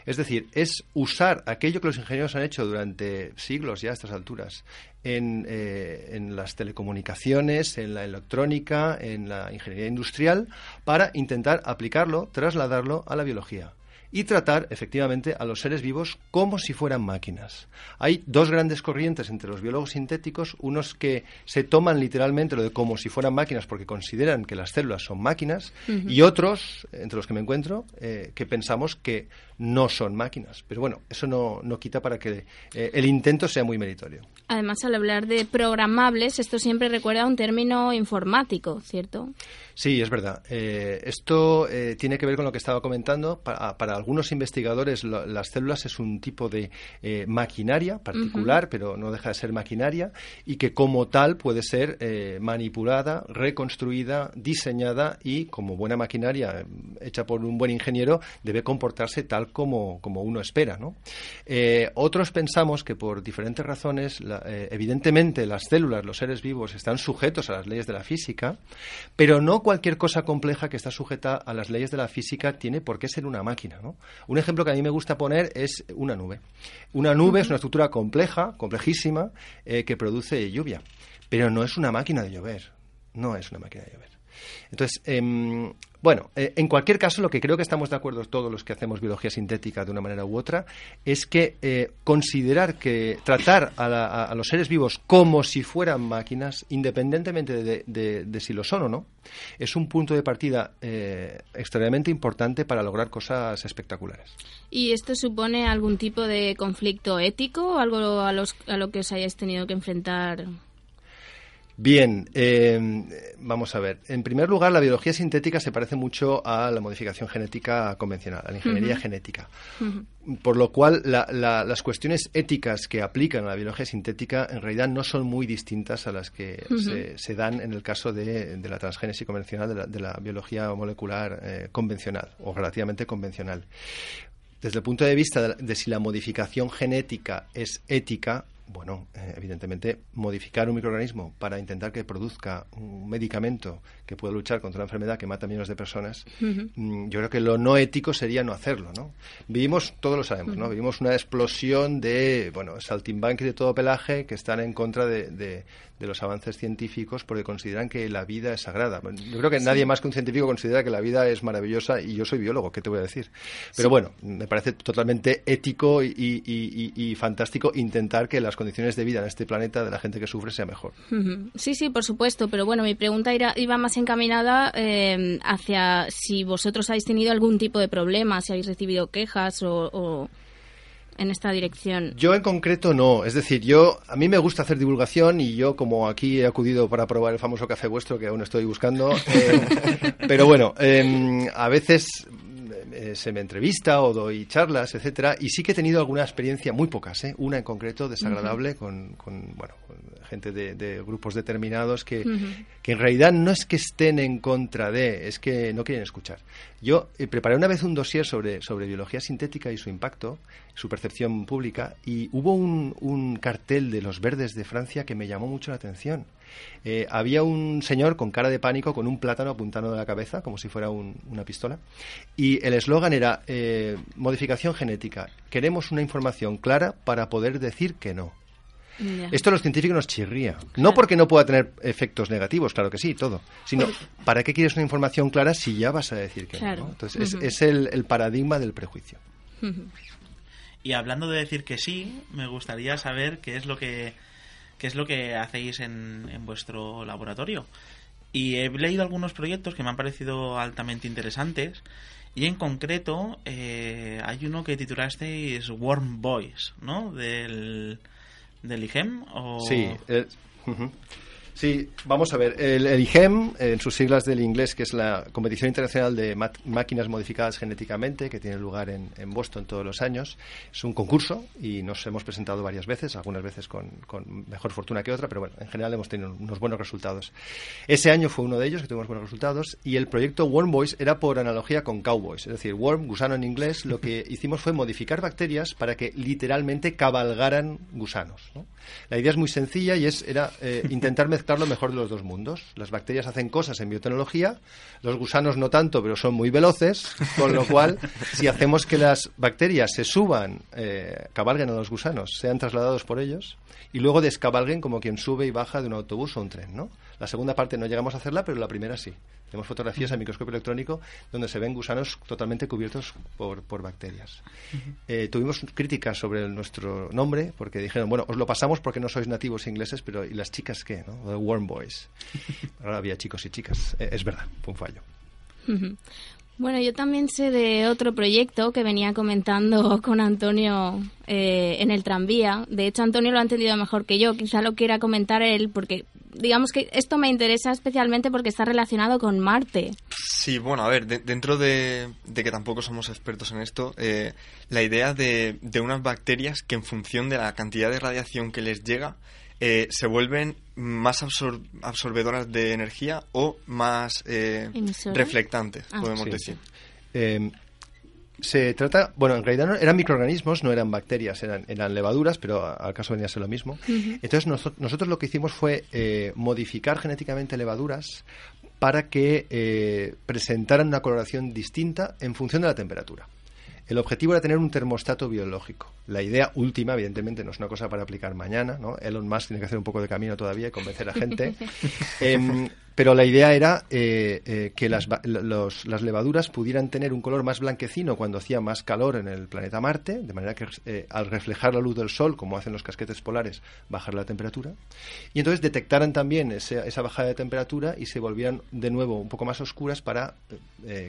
Es decir, es usar aquello que los ingenieros han hecho durante siglos ya a estas alturas en, eh, en las telecomunicaciones, en la electrónica, en la ingeniería industrial, para intentar aplicarlo, trasladarlo a la biología y tratar efectivamente a los seres vivos como si fueran máquinas. Hay dos grandes corrientes entre los biólogos sintéticos, unos que se toman literalmente lo de como si fueran máquinas porque consideran que las células son máquinas y otros, entre los que me encuentro, eh, que pensamos que no son máquinas. Pero bueno, eso no, no quita para que eh, el intento sea muy meritorio. Además, al hablar de programables, esto siempre recuerda a un término informático, ¿cierto? Sí, es verdad. Eh, esto eh, tiene que ver con lo que estaba comentando. Para, para algunos investigadores, lo- las células es un tipo de maquinaria particular, pero no deja de ser maquinaria, y que como tal puede ser manipulada, reconstruida, diseñada y, como buena maquinaria hecha por un buen ingeniero, debe comportarse tal como, uno espera. ¿no? Eh, otros pensamos que por diferentes razones, eh, evidentemente las células, los seres vivos, están sujetos a las leyes de la física, pero no cualquier cosa compleja que está sujeta a las leyes de la física tiene por qué ser una máquina. Un ejemplo que a mí me gusta poner es una nube. Una nube es una estructura compleja, complejísima, eh, que produce lluvia, pero no es una máquina de llover. No es una máquina de llover. Entonces, em, bueno, eh, en cualquier caso, lo que creo que estamos de acuerdo todos los que hacemos biología sintética de una manera u otra es que eh, considerar que tratar a, la- a- los seres vivos como si fueran máquinas, independientemente de, si lo son o no, es un punto de partida eh, extremadamente importante para lograr cosas espectaculares. ¿Y esto supone algún tipo de conflicto ético o algo a, los, a lo que os hayáis tenido que enfrentar? Bien, eh, vamos a ver. En primer lugar, la biología sintética se parece mucho a la modificación genética convencional, a la ingeniería genética. Por lo cual, la- la- las cuestiones éticas que aplican a la biología sintética en realidad no son muy distintas a las que se, se dan en el caso de, de la transgénesis convencional, de la, de la biología molecular eh, convencional o relativamente convencional. Desde el punto de vista de si la modificación genética es ética, bueno, eh, evidentemente modificar un microorganismo para intentar que produzca un medicamento que pueda luchar contra una enfermedad que mata a millones de personas, Mm, yo creo que lo no ético sería no hacerlo, ¿no? Vivimos, todos lo sabemos, ¿no? Vivimos una explosión de, bueno, saltimbanquis de todo pelaje que están en contra de, de- de los avances científicos porque consideran que la vida es sagrada. Yo creo que Sí. nadie más que un científico considera que la vida es maravillosa y yo soy biólogo, ¿qué te voy a decir? Pero Sí. bueno, me parece totalmente ético y, y- y- y- fantástico intentar que las condiciones de vida en este planeta de la gente que sufre sea mejor. Sí, sí, por supuesto, pero bueno, mi pregunta iba más encaminada eh, hacia si vosotros habéis tenido algún tipo de problema, si habéis recibido quejas o, o en esta dirección. Yo en concreto no, es decir, yo a mí me gusta hacer divulgación y yo como aquí he acudido para probar el famoso café vuestro que aún estoy buscando, eh, (laughs) pero bueno, em, a veces eh, se me entrevista o doy charlas, etcétera, y sí que he tenido alguna experiencia, muy pocas, ¿eh? una en concreto desagradable con, con, bueno, con gente de, de grupos determinados que, que en realidad no es que estén en contra de, es que no quieren escuchar. Yo eh, preparé una vez un dossier sobre, sobre biología sintética y su impacto, su percepción pública, y hubo un, un cartel de los verdes de Francia que me llamó mucho la atención. Eh, había un señor con cara de pánico con un plátano apuntando de la cabeza, como si fuera un- una pistola, y el eslogan era eh, modificación genética. Queremos una información clara para poder decir que no. Esto a los científicos nos chirría. No porque no pueda tener efectos negativos, claro que sí, todo. Sino, ¿para qué quieres una información clara si ya vas a decir que Claro. no? Entonces, es- Ujú. es, el, el paradigma del prejuicio. Y hablando de decir que sí, me gustaría saber qué es lo que qué es lo que hacéis en, en vuestro laboratorio. Y he leído algunos proyectos que me han parecido altamente interesantes. Y en concreto, eh, hay uno que titulasteis Warm Boys, ¿no? Del, del IGEM. O... Sí, eh, ujú. Sí, vamos a ver. El, el IGEM, en sus siglas del inglés, que es la Competición Internacional de Máquinas Modificadas Genéticamente, que tiene lugar en, en Boston todos los años, es un concurso y nos hemos presentado varias veces, algunas veces con, con mejor fortuna que otra, pero bueno, en general hemos tenido unos buenos resultados. Ese año fue uno de ellos, que tuvimos buenos resultados, y el proyecto Worm Boys era por analogía con Cowboys, es decir, worm, gusano en inglés, lo que (laughs) hicimos fue modificar bacterias para que literalmente cabalgaran gusanos. ¿no? La idea es muy sencilla y es era eh, intentar mezclar lo mejor de los dos mundos. Las bacterias hacen cosas en biotecnología, los gusanos no tanto, pero son muy veloces, con lo cual, si hacemos que las bacterias se suban, eh, cabalguen a los gusanos, sean trasladados por ellos, y luego descabalguen como quien sube y baja de un autobús o un tren, ¿no? La segunda parte no llegamos a hacerla, pero la primera sí. Tenemos fotografías a microscopio electrónico donde se ven gusanos totalmente cubiertos por, por bacterias. Eh, tuvimos críticas sobre nuestro nombre porque dijeron, bueno, os lo pasamos porque no sois nativos ingleses, pero ¿y las chicas qué? ¿no? The Worm Boys. (laughs) Ahora había chicos y chicas. Eh, es verdad, fue un fallo. Bueno, yo también sé de otro proyecto que venía comentando (laughs) con Antonio eh, en el tranvía. De hecho, Antonio lo ha entendido mejor que yo. Quizá lo quiera comentar él porque, digamos que esto me interesa especialmente porque está relacionado con Marte. Sí, bueno, a ver, de- dentro de, de que tampoco somos expertos en esto, eh, la idea de, de unas bacterias que en función de la cantidad de radiación que les llega, eh, se vuelven más absor- absorbedoras de energía o más eh, reflectantes, Ah. podemos Sí. decir. Eh, se trata, bueno, en realidad no, eran microorganismos, no eran bacterias, eran, eran levaduras, pero a- al caso venía a ser lo mismo. Entonces noso- nosotros lo que hicimos fue eh, modificar genéticamente levaduras para que eh, presentaran una coloración distinta en función de la temperatura. El objetivo era tener un termostato biológico. La idea última, evidentemente, no es una cosa para aplicar mañana, ¿no? Elon Musk tiene que hacer un poco de camino todavía y convencer a gente. (laughs) Em, pero la idea era eh, eh, que las, los- levaduras pudieran tener un color más blanquecino cuando hacía más calor en el planeta Marte, de manera que eh, al reflejar la luz del Sol, como hacen los casquetes polares, bajar la temperatura. Y entonces detectaran también ese- esa bajada de temperatura y se volvieran de nuevo un poco más oscuras para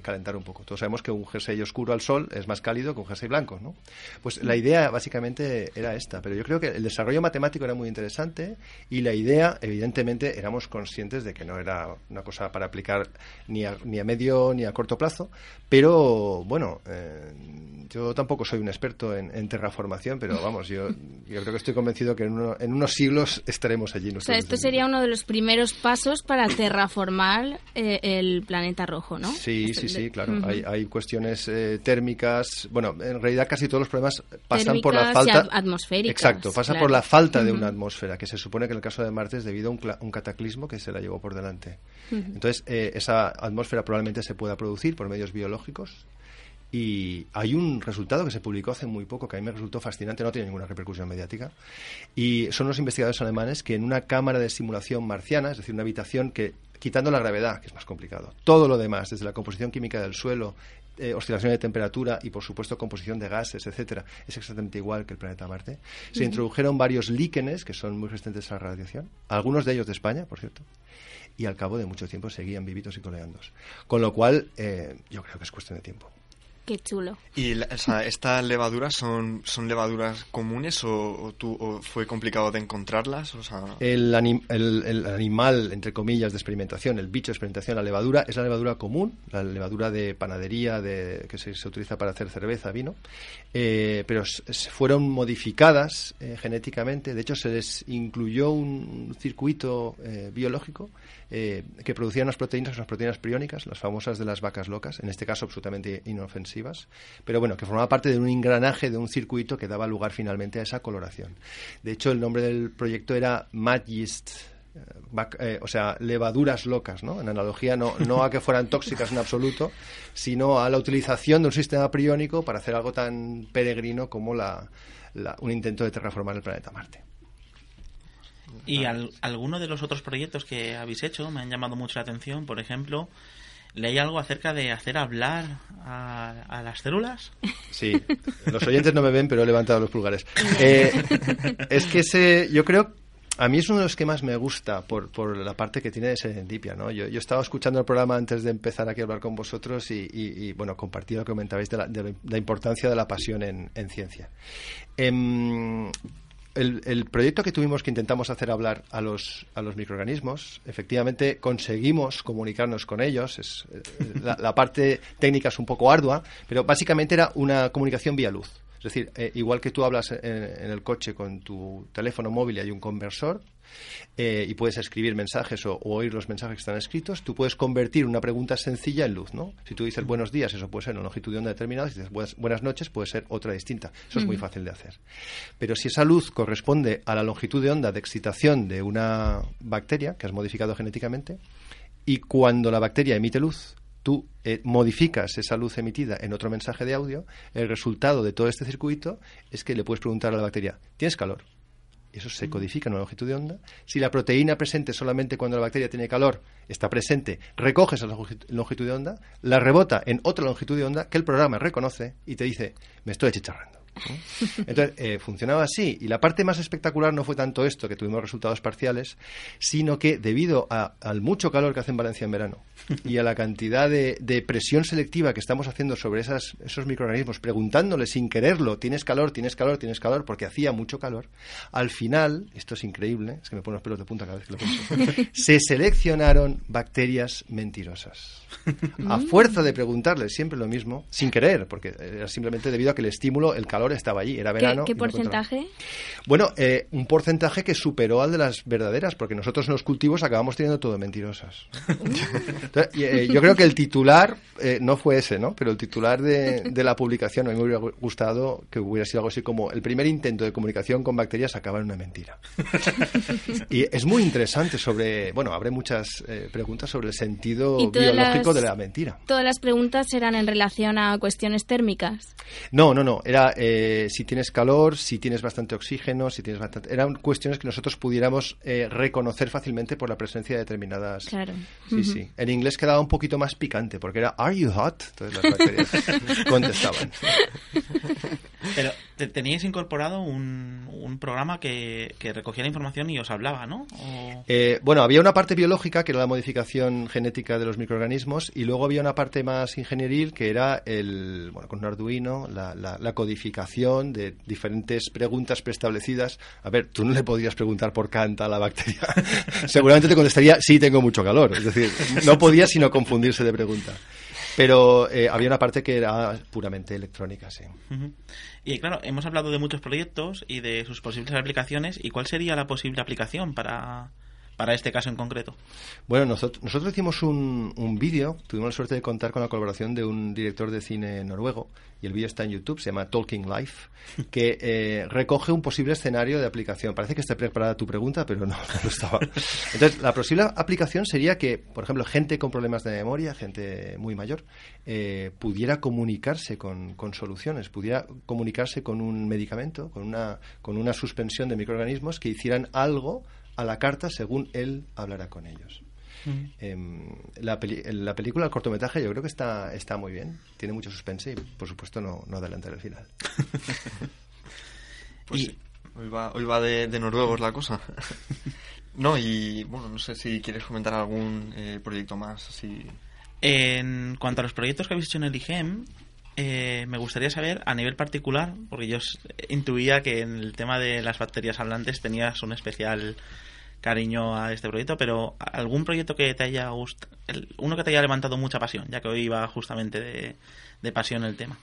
calentar un poco. Todos sabemos que un jersey oscuro al sol es más cálido que un jersey blanco, ¿no? Pues la idea básicamente era esta, pero yo creo que el desarrollo matemático era muy interesante y la idea, evidentemente, éramos conscientes de que no era una cosa para aplicar ni a, ni a medio ni a corto plazo, pero bueno, eh, yo tampoco soy un experto en, en terraformación, pero (laughs) vamos, yo, yo creo que estoy convencido que en, uno- en unos siglos estaremos allí. O sea, esto sería uno de los primeros pasos para terraformar eh, el planeta rojo, ¿no? Sí, Este- sí, sí, claro. Hay, hay cuestiones eh, térmicas. Bueno, en realidad casi todos los problemas pasan por la falta. at- atmosféricas, Exacto, pasa claro. por la falta de una atmósfera, que se supone que en el caso de Marte es debido a un, un cataclismo que se la llevó por delante. Entonces, eh, esa atmósfera probablemente se pueda producir por medios biológicos. Y hay un resultado que se publicó hace muy poco que a mí me resultó fascinante, no tiene ninguna repercusión mediática. Y son los investigadores alemanes que en una cámara de simulación marciana, es decir, una habitación que, quitando la gravedad, que es más complicado, todo lo demás, desde la composición química del suelo, eh, oscilación de temperatura y, por supuesto, composición de gases, etcétera, es exactamente igual que el planeta Marte. Se introdujeron varios líquenes que son muy resistentes a la radiación, algunos de ellos de España, por cierto y al cabo de mucho tiempo seguían vivitos y coleandos. Con lo cual, eh, yo creo que es cuestión de tiempo. Qué chulo. ¿Y la- o sea, estas levaduras son, son levaduras comunes o, o tú, o fue complicado de encontrarlas? O sea, El, anim- el- el animal, entre comillas, de experimentación, el bicho de experimentación, la levadura, es la levadura común, la levadura de panadería de, que se, se utiliza para hacer cerveza, vino, eh, pero s- s- fueron modificadas eh, genéticamente. De hecho, se les incluyó un circuito eh, biológico eh, que producía unas proteínas, unas proteínas priónicas, las famosas de las vacas locas, en este caso absolutamente inofensivas, pero bueno, que formaba parte de un engranaje, de un circuito que daba lugar finalmente a esa coloración. De hecho, el nombre del proyecto era Mad Yeast, eh, eh, o sea, levaduras locas, ¿no? En analogía no, no a que fueran tóxicas en absoluto, sino a la utilización de un sistema priónico para hacer algo tan peregrino como la- un intento de terraformar el planeta Marte. Y al- alguno de los otros proyectos que habéis hecho me han llamado mucho la atención. Por ejemplo, leí algo acerca de hacer hablar a, a las células. Sí, los oyentes no me ven, pero he levantado los pulgares. (laughs) Eh, es que ese, yo creo, a mí es uno de los que más me gusta por, por la parte que tiene de serendipia, ¿no? Yo, yo estaba escuchando el programa antes de empezar aquí a hablar con vosotros y, y- y, bueno, compartí lo que comentabais de la, de la importancia de la pasión en, en ciencia. Em, el, el proyecto que tuvimos que intentamos hacer hablar a los, a los microorganismos, efectivamente conseguimos comunicarnos con ellos. Es, eh, la, parte técnica es un poco ardua, pero básicamente era una comunicación vía luz. Es decir, eh, igual que tú hablas en, en el coche con tu teléfono móvil y hay un conversor, eh, y puedes escribir mensajes o, o oír los mensajes que están escritos, tú puedes convertir una pregunta sencilla en luz, ¿no? Si tú dices buenos días, eso puede ser una longitud de onda determinada, si dices buenas, buenas noches, puede ser otra distinta. Eso es muy fácil de hacer. Pero si esa luz corresponde a la longitud de onda de excitación de una bacteria que has modificado genéticamente, y cuando la bacteria emite luz, tú eh, modificas esa luz emitida en otro mensaje de audio, el resultado de todo este circuito es que le puedes preguntar a la bacteria, ¿tienes calor? Eso se codifica en una longitud de onda. Si la proteína presente solamente cuando la bacteria tiene calor está presente, recoges esa longi- longitud de onda, la rebota en otra longitud de onda que el programa reconoce y te dice, me estoy achicharrando. Entonces, eh, funcionaba así. Y la parte más espectacular no fue tanto esto, que tuvimos resultados parciales, sino que debido a- al mucho calor que hace en Valencia en verano y a la cantidad de, de presión selectiva que estamos haciendo sobre esas, esos microorganismos, preguntándole sin quererlo, ¿tienes calor, tienes calor, tienes calor? Porque hacía mucho calor. Al final, esto es increíble, es que me pone los pelos de punta cada vez que lo pienso, (laughs) se seleccionaron bacterias mentirosas. A fuerza de preguntarles siempre lo mismo, sin querer, porque era simplemente debido a que el estímulo, el calor estaba allí, era ¿Qué, verano. qué encontraba- porcentaje? bueno, eh, un porcentaje que superó al de las verdaderas, porque nosotros en los cultivos acabamos teniendo todo mentirosas. Entonces, eh, yo creo que el titular eh, no fue ese, ¿no? Pero el titular de, de la publicación, a mí me hubiera gustado que hubiera sido algo así como el primer intento de comunicación con bacterias acaba en una mentira. (laughs) Y es muy interesante sobre, bueno, habrá muchas preguntas sobre el sentido ¿Y todas biológico las- de la mentira. Todas las preguntas eran en relación a cuestiones térmicas. No, no, no. Era eh, si tienes calor, si tienes bastante oxígeno, si tienes bastante. Eran cuestiones que nosotros pudiéramos eh, reconocer fácilmente por la presencia de determinadas. Claro. Sí, sí. En inglés quedaba un poquito más picante porque era Are you hot? Entonces las bacterias (laughs) contestaban. Pero te- teníais incorporado un, un programa que, que recogía la información y os hablaba, ¿no? Eh, bueno, había una parte biológica que era la modificación genética de los microorganismos y luego había una parte más ingenieril que era el, bueno, con un Arduino, la, la- la codificación de diferentes preguntas preestablecidas. A ver, tú no le podrías preguntar por Kant a la bacteria. (laughs) Seguramente te contestaría, sí, tengo mucho calor. Es decir, no podía sino confundirse de pregunta. Pero eh, había una parte que era puramente electrónica, sí. Y claro, hemos hablado de muchos proyectos y de sus posibles aplicaciones. ¿Y cuál sería la posible aplicación para, para este caso en concreto? Bueno, nosotros, nosotros hicimos un, un vídeo, tuvimos la suerte de contar con la colaboración de un director de cine noruego, y el vídeo está en YouTube, se llama Talking Life, (laughs) que eh, recoge un posible escenario de aplicación. Parece que está preparada tu pregunta, pero no, no lo estaba. (laughs) Entonces, la posible aplicación sería que, por ejemplo, gente con problemas de memoria, gente muy mayor, eh, pudiera comunicarse con, con soluciones, pudiera comunicarse con un medicamento, con una, con una suspensión de microorganismos que hicieran algo a la carta según él hablara con ellos. Em, la, peli- la película, el cortometraje, yo creo que está, está muy bien. Tiene mucho suspense y, por supuesto, no, no adelantar el final. (laughs) Pues sí, hoy va, hoy va de, de noruegos la cosa. (laughs) no, y bueno, no sé si quieres comentar algún eh, proyecto más, así. En cuanto a los proyectos que habéis hecho en el IGEM, eh, me gustaría saber a nivel particular, porque yo intuía que en el tema de las bacterias hablantes tenías un especial cariño a este proyecto, pero algún proyecto que te haya gustado, uno que te haya levantado mucha pasión, ya que hoy va justamente de, de pasión el tema.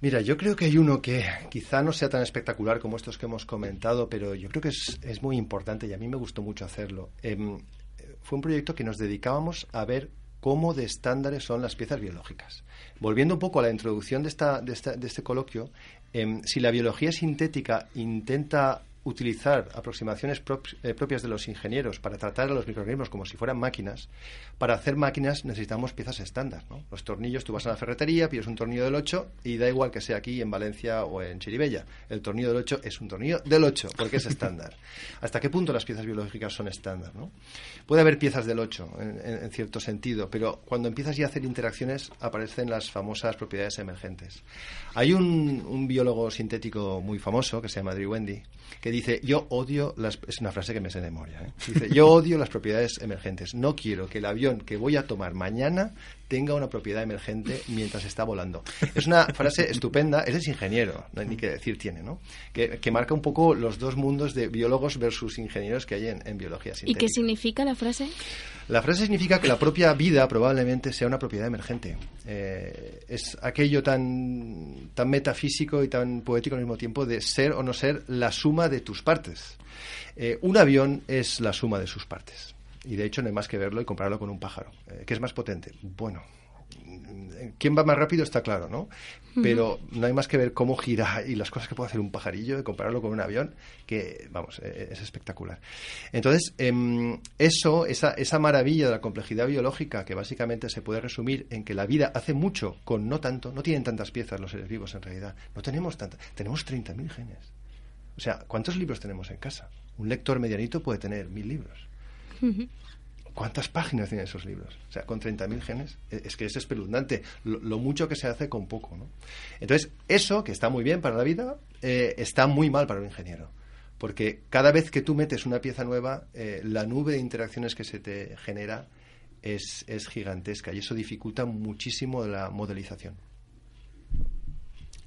Mira, yo creo que hay uno que quizá no sea tan espectacular como estos que hemos comentado, pero yo creo que es, es muy importante y a mí me gustó mucho hacerlo. Em, fue un proyecto que nos dedicábamos a ver cómo de estándares son las piezas biológicas. Volviendo un poco a la introducción de, esta, de, esta- de este coloquio, em, si la biología sintética intenta utilizar aproximaciones eh, propias de los ingenieros para tratar a los microorganismos como si fueran máquinas, para hacer máquinas necesitamos piezas estándar. ¿no? Los tornillos, tú vas a la ferretería, pides un tornillo del 8 y da igual que sea aquí en Valencia o en Chiribella. El tornillo del 8 es un tornillo del 8 porque es estándar. (laughs) ¿Hasta qué punto las piezas biológicas son estándar? ¿no? Puede haber piezas del 8 en, en- en cierto sentido, pero cuando empiezas ya a hacer interacciones aparecen las famosas propiedades emergentes. Hay un, un biólogo sintético muy famoso que se llama Drew Wendy que dice yo odio las es una frase que me sé de memoria ¿eh? dice yo odio las propiedades emergentes no quiero que el avión que voy a tomar mañana tenga una propiedad emergente mientras está volando es una frase (laughs) estupenda ese es ingeniero no hay ni que decir tiene no que, que marca un poco los dos mundos de biólogos versus ingenieros que hay en, en biología ¿Y qué significa la frase? la frase significa que la propia vida probablemente sea una propiedad emergente. Eh, es aquello tan, tan metafísico y tan poético al mismo tiempo de ser o no ser la suma de tus partes. Eh, un avión es la suma de sus partes. Y de hecho no hay más que verlo y compararlo con un pájaro. Eh, ¿Qué es más potente? Bueno, quién va más rápido está claro, ¿no? Pero no hay más que ver cómo gira y las cosas que puede hacer un pajarillo y compararlo con un avión, que, vamos, eh, es espectacular. Entonces, em, eso, esa, esa maravilla de la complejidad biológica, que básicamente se puede resumir en que la vida hace mucho con no tanto, no tienen tantas piezas los seres vivos en realidad, no tenemos tantas, tenemos 30.000 genes. O sea, ¿cuántos libros tenemos en casa? Un lector medianito puede tener mil libros. ¿Cuántas páginas tienen esos libros? O sea, con 30.000 genes. e- Es que es espeluznante lo, lo mucho que se hace con poco, ¿no? Entonces, eso, que está muy bien para la vida, eh, está muy mal para un ingeniero. Porque cada vez que tú metes una pieza nueva, eh, la nube de interacciones que se te genera es, es gigantesca y eso dificulta muchísimo la modelización.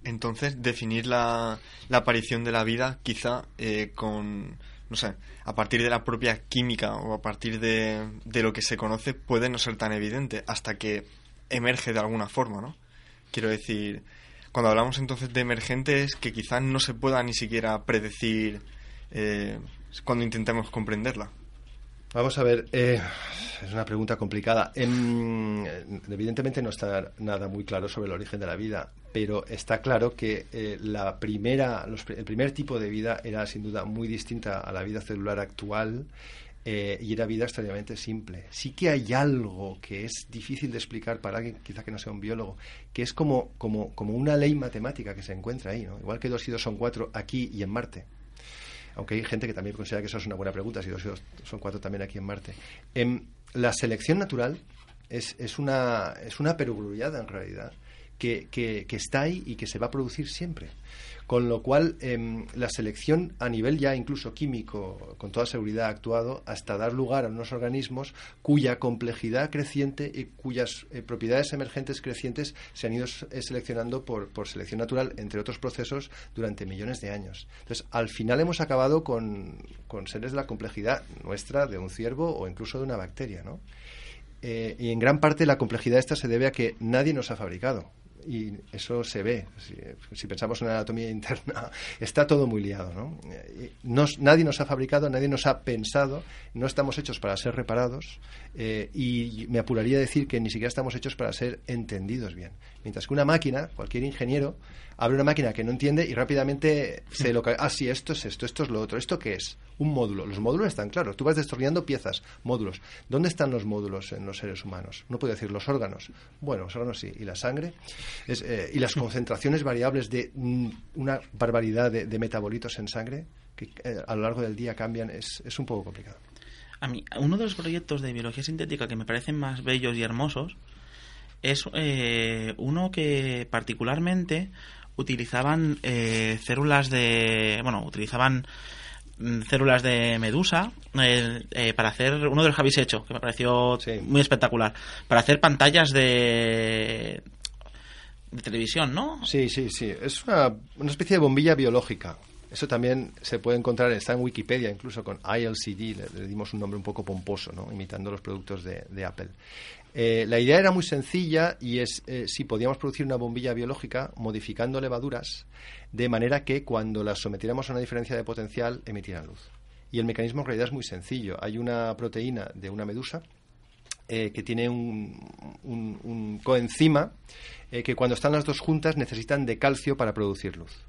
Entonces, definir la, la aparición de la vida quizá eh, con, no sé, a partir de la propia química o a partir de, de lo que se conoce puede no ser tan evidente hasta que emerge de alguna forma, ¿no? Quiero decir, cuando hablamos entonces de emergentes que quizá no se pueda ni siquiera predecir eh, cuando intentemos comprenderla. Vamos a ver, eh, es una pregunta complicada. Em, evidentemente no está nada muy claro sobre el origen de la vida, pero está claro que eh, la primera, los el primer tipo de vida era sin duda muy distinta a la vida celular actual eh, y era vida extraordinariamente simple. Sí que hay algo que es difícil de explicar para alguien quizá que no sea un biólogo, que es como, como, como una ley matemática que se encuentra ahí, ¿no? igual que dos y dos son cuatro aquí y en Marte aunque hay gente que también considera que eso es una buena pregunta, si dos son cuatro también aquí en Marte. Em, la selección natural es, es, una, es una perogrullada en realidad, que, que, que está ahí y que se va a producir siempre. Con lo cual, em, la selección a nivel ya incluso químico, con toda seguridad ha actuado hasta dar lugar a unos organismos cuya complejidad creciente y cuyas eh, propiedades emergentes crecientes se han ido eh, seleccionando por, selección natural, entre otros procesos, durante millones de años. Entonces, al final hemos acabado con, con seres de la complejidad nuestra, de un ciervo o incluso de una bacteria, ¿no? Eh, y en gran parte la complejidad esta se debe a que nadie nos ha fabricado. Y eso se ve. Si, pensamos en anatomía interna, (laughs) está todo muy liado. ¿no? Eh, nos- nadie nos ha fabricado, nadie nos ha pensado, no estamos hechos para ser reparados eh, y me apuraría a decir que ni siquiera estamos hechos para ser entendidos bien. Mientras que una máquina, cualquier ingeniero, abre una máquina que no entiende y rápidamente se lo Ah, sí, esto es esto, esto es lo otro. ¿Esto qué es? Un módulo. Los módulos están claros. Tú vas destornillando piezas, módulos. ¿Dónde están los módulos en los seres humanos? No puedo decir los órganos. Bueno, los órganos sí. ¿Y la sangre? Eh, ¿Y las concentraciones variables de mm, una barbaridad de, de metabolitos en sangre que eh, a lo largo del día cambian? Es, es un poco complicado. A mí, uno de los proyectos de biología sintética que me parecen más bellos y hermosos es eh, uno que particularmente utilizaban eh, células de. Bueno, utilizaban mm, células de medusa eh, eh, para hacer uno de los que habéis hecho, que me pareció Sí. muy espectacular, para hacer pantallas de, de televisión, ¿no? Sí, sí, sí. Es una, una especie de bombilla biológica. Eso también se puede encontrar, está en Wikipedia, incluso con ILCD, le, le dimos un nombre un poco pomposo, ¿no? imitando los productos de, de Apple. Eh, la idea era muy sencilla y es eh, si podíamos producir una bombilla biológica modificando levaduras de manera que cuando las sometiéramos a una diferencia de potencial emitieran luz. Y el mecanismo en realidad es muy sencillo. Hay una proteína de una medusa eh, que tiene un, coenzima que cuando están las dos juntas necesitan de calcio para producir luz.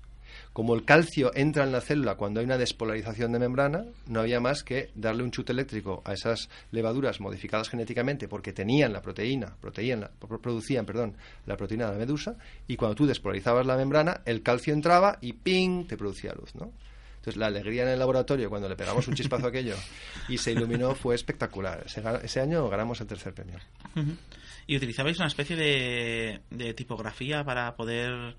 Como el calcio entra en la célula cuando hay una despolarización de membrana, no había más que darle un chute eléctrico a esas levaduras modificadas genéticamente porque tenían la proteína, proteína pro- producían, perdón, la proteína de la medusa, y cuando tú despolarizabas la membrana, el calcio entraba y ¡ping! te producía luz, ¿no? Entonces la alegría en el laboratorio cuando le pegamos un chispazo a aquello y se iluminó fue espectacular. Ese, año ganamos el tercer premio. ¿Y utilizabais una especie de tipografía para poder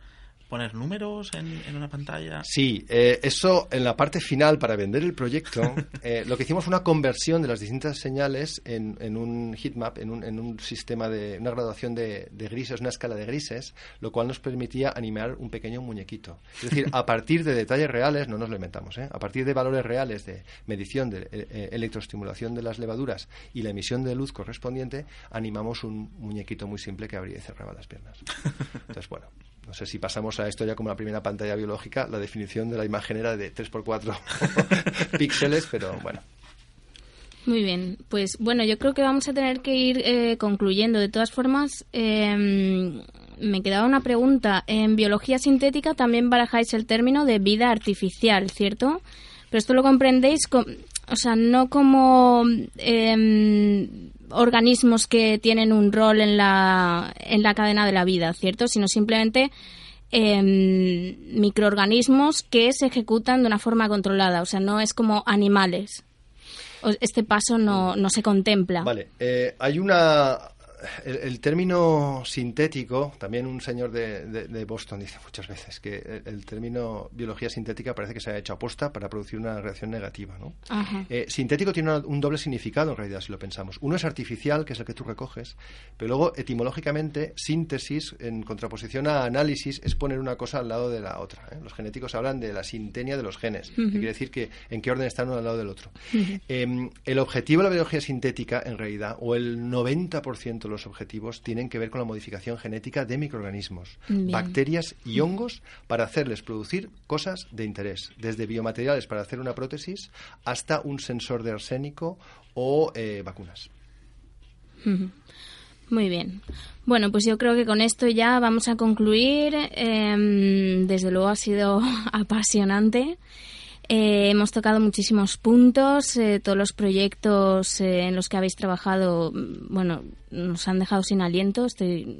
poner números en, en una pantalla? Sí, eh, eso en la parte final para vender el proyecto, (laughs) eh, lo que hicimos fue una conversión de las distintas señales en, en un heatmap, en un, en un sistema de una graduación de, de grises, una escala de grises, lo cual nos permitía animar un pequeño muñequito. Es decir, (laughs) a partir de detalles reales, no nos lo inventamos, ¿eh? a partir de valores reales de medición de eh, eh, electroestimulación de las levaduras y la emisión de luz correspondiente, animamos un muñequito muy simple que abría y cerraba las piernas. (laughs) Entonces, bueno, no sé si pasamos a esto ya como la primera pantalla biológica, la definición de la imagen era de 3x4 (laughs) píxeles, pero bueno. Muy bien, pues bueno, yo creo que vamos a tener que ir eh, concluyendo. De todas formas, eh, me quedaba una pregunta. En biología sintética también barajáis el término de vida artificial, ¿cierto? Pero esto lo comprendéis, com- o sea, no como eh, organismos que tienen un rol en la, en la cadena de la vida, ¿cierto? Sino simplemente eh, microorganismos que se ejecutan de una forma controlada, o sea, no es como animales. Este paso no, no se contempla. Vale, eh, hay una... El, el término sintético, también un señor de, de- de Boston dice muchas veces que el, el término biología sintética parece que se ha hecho aposta para producir una reacción negativa, ¿no? Eh, sintético tiene una- un doble significado en realidad, si lo pensamos. Uno es artificial, que es el que tú recoges, pero luego etimológicamente síntesis, en contraposición a análisis, es poner una cosa al lado de la otra. ¿eh? Los genéticos hablan de la sintenia de los genes, que quiere decir que en qué orden están uno al lado del otro. Eh, el objetivo de la biología sintética, en realidad, o el 90% de los objetivos, tienen que ver con la modificación genética de microorganismos, Bien. bacterias y hongos, para hacerles producir cosas de interés, desde biomateriales para hacer una prótesis hasta un sensor de arsénico o eh, vacunas. Muy bien. Bueno, pues yo creo que con esto ya vamos a concluir. Em, desde luego ha sido (laughs) apasionante. Eh, hemos tocado muchísimos puntos, eh, todos los proyectos eh, en los que habéis trabajado, mm, bueno, nos han dejado sin aliento.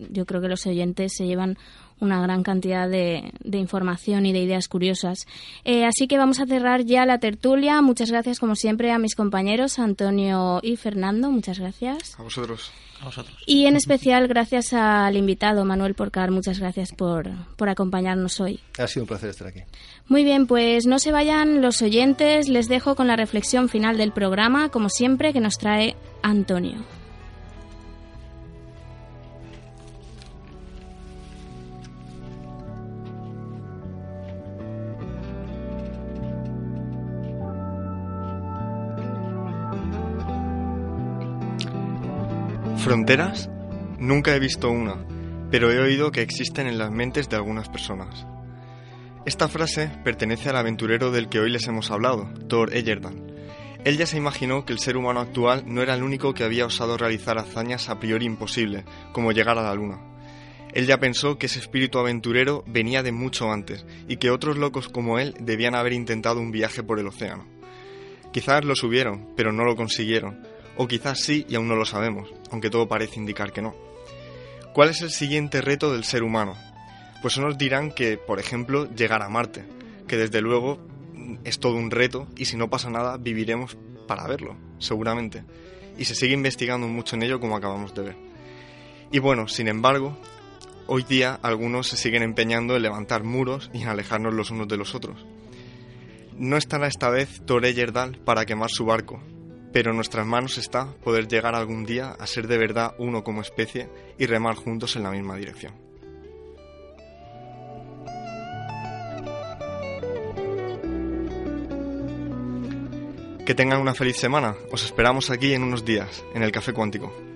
Yo creo que los oyentes se llevan una gran cantidad de, de información y de ideas curiosas. Eh, así que vamos a cerrar ya la tertulia. Muchas gracias, como siempre, a mis compañeros Antonio y Fernando. Muchas gracias. A vosotros. A vosotros. Y en especial gracias al invitado Manuel Porcar. Muchas gracias por, por acompañarnos hoy. Ha sido un placer estar aquí. Muy bien, pues no se vayan los oyentes. Les dejo con la reflexión final del programa, como siempre, que nos trae Antonio. ¿Fronteras? Nunca he visto una, pero he oído que existen en las mentes de algunas personas. Esta frase pertenece al aventurero del que hoy les hemos hablado, Thor Heyerdahl. Él ya se imaginó que el ser humano actual no era el único que había osado realizar hazañas a priori imposibles, como llegar a la luna. Él ya pensó que ese espíritu aventurero venía de mucho antes y que otros locos como él debían haber intentado un viaje por el océano. Quizás lo subieron, pero no lo consiguieron, o quizás sí y aún no lo sabemos, aunque todo parece indicar que no. ¿Cuál es el siguiente reto del ser humano? Pues unos dirán que, por ejemplo, llegar a Marte, que desde luego es todo un reto y si no pasa nada viviremos para verlo, seguramente. Y se sigue investigando mucho en ello como acabamos de ver. Y bueno, sin embargo, hoy día algunos se siguen empeñando en levantar muros y en alejarnos los unos de los otros. No estará esta vez Thor Heyerdahl para quemar su barco, pero en nuestras manos está poder llegar algún día a ser de verdad uno como especie y remar juntos en la misma dirección. Que tengan una feliz semana. Os esperamos aquí en unos días, en el Café Cuántico.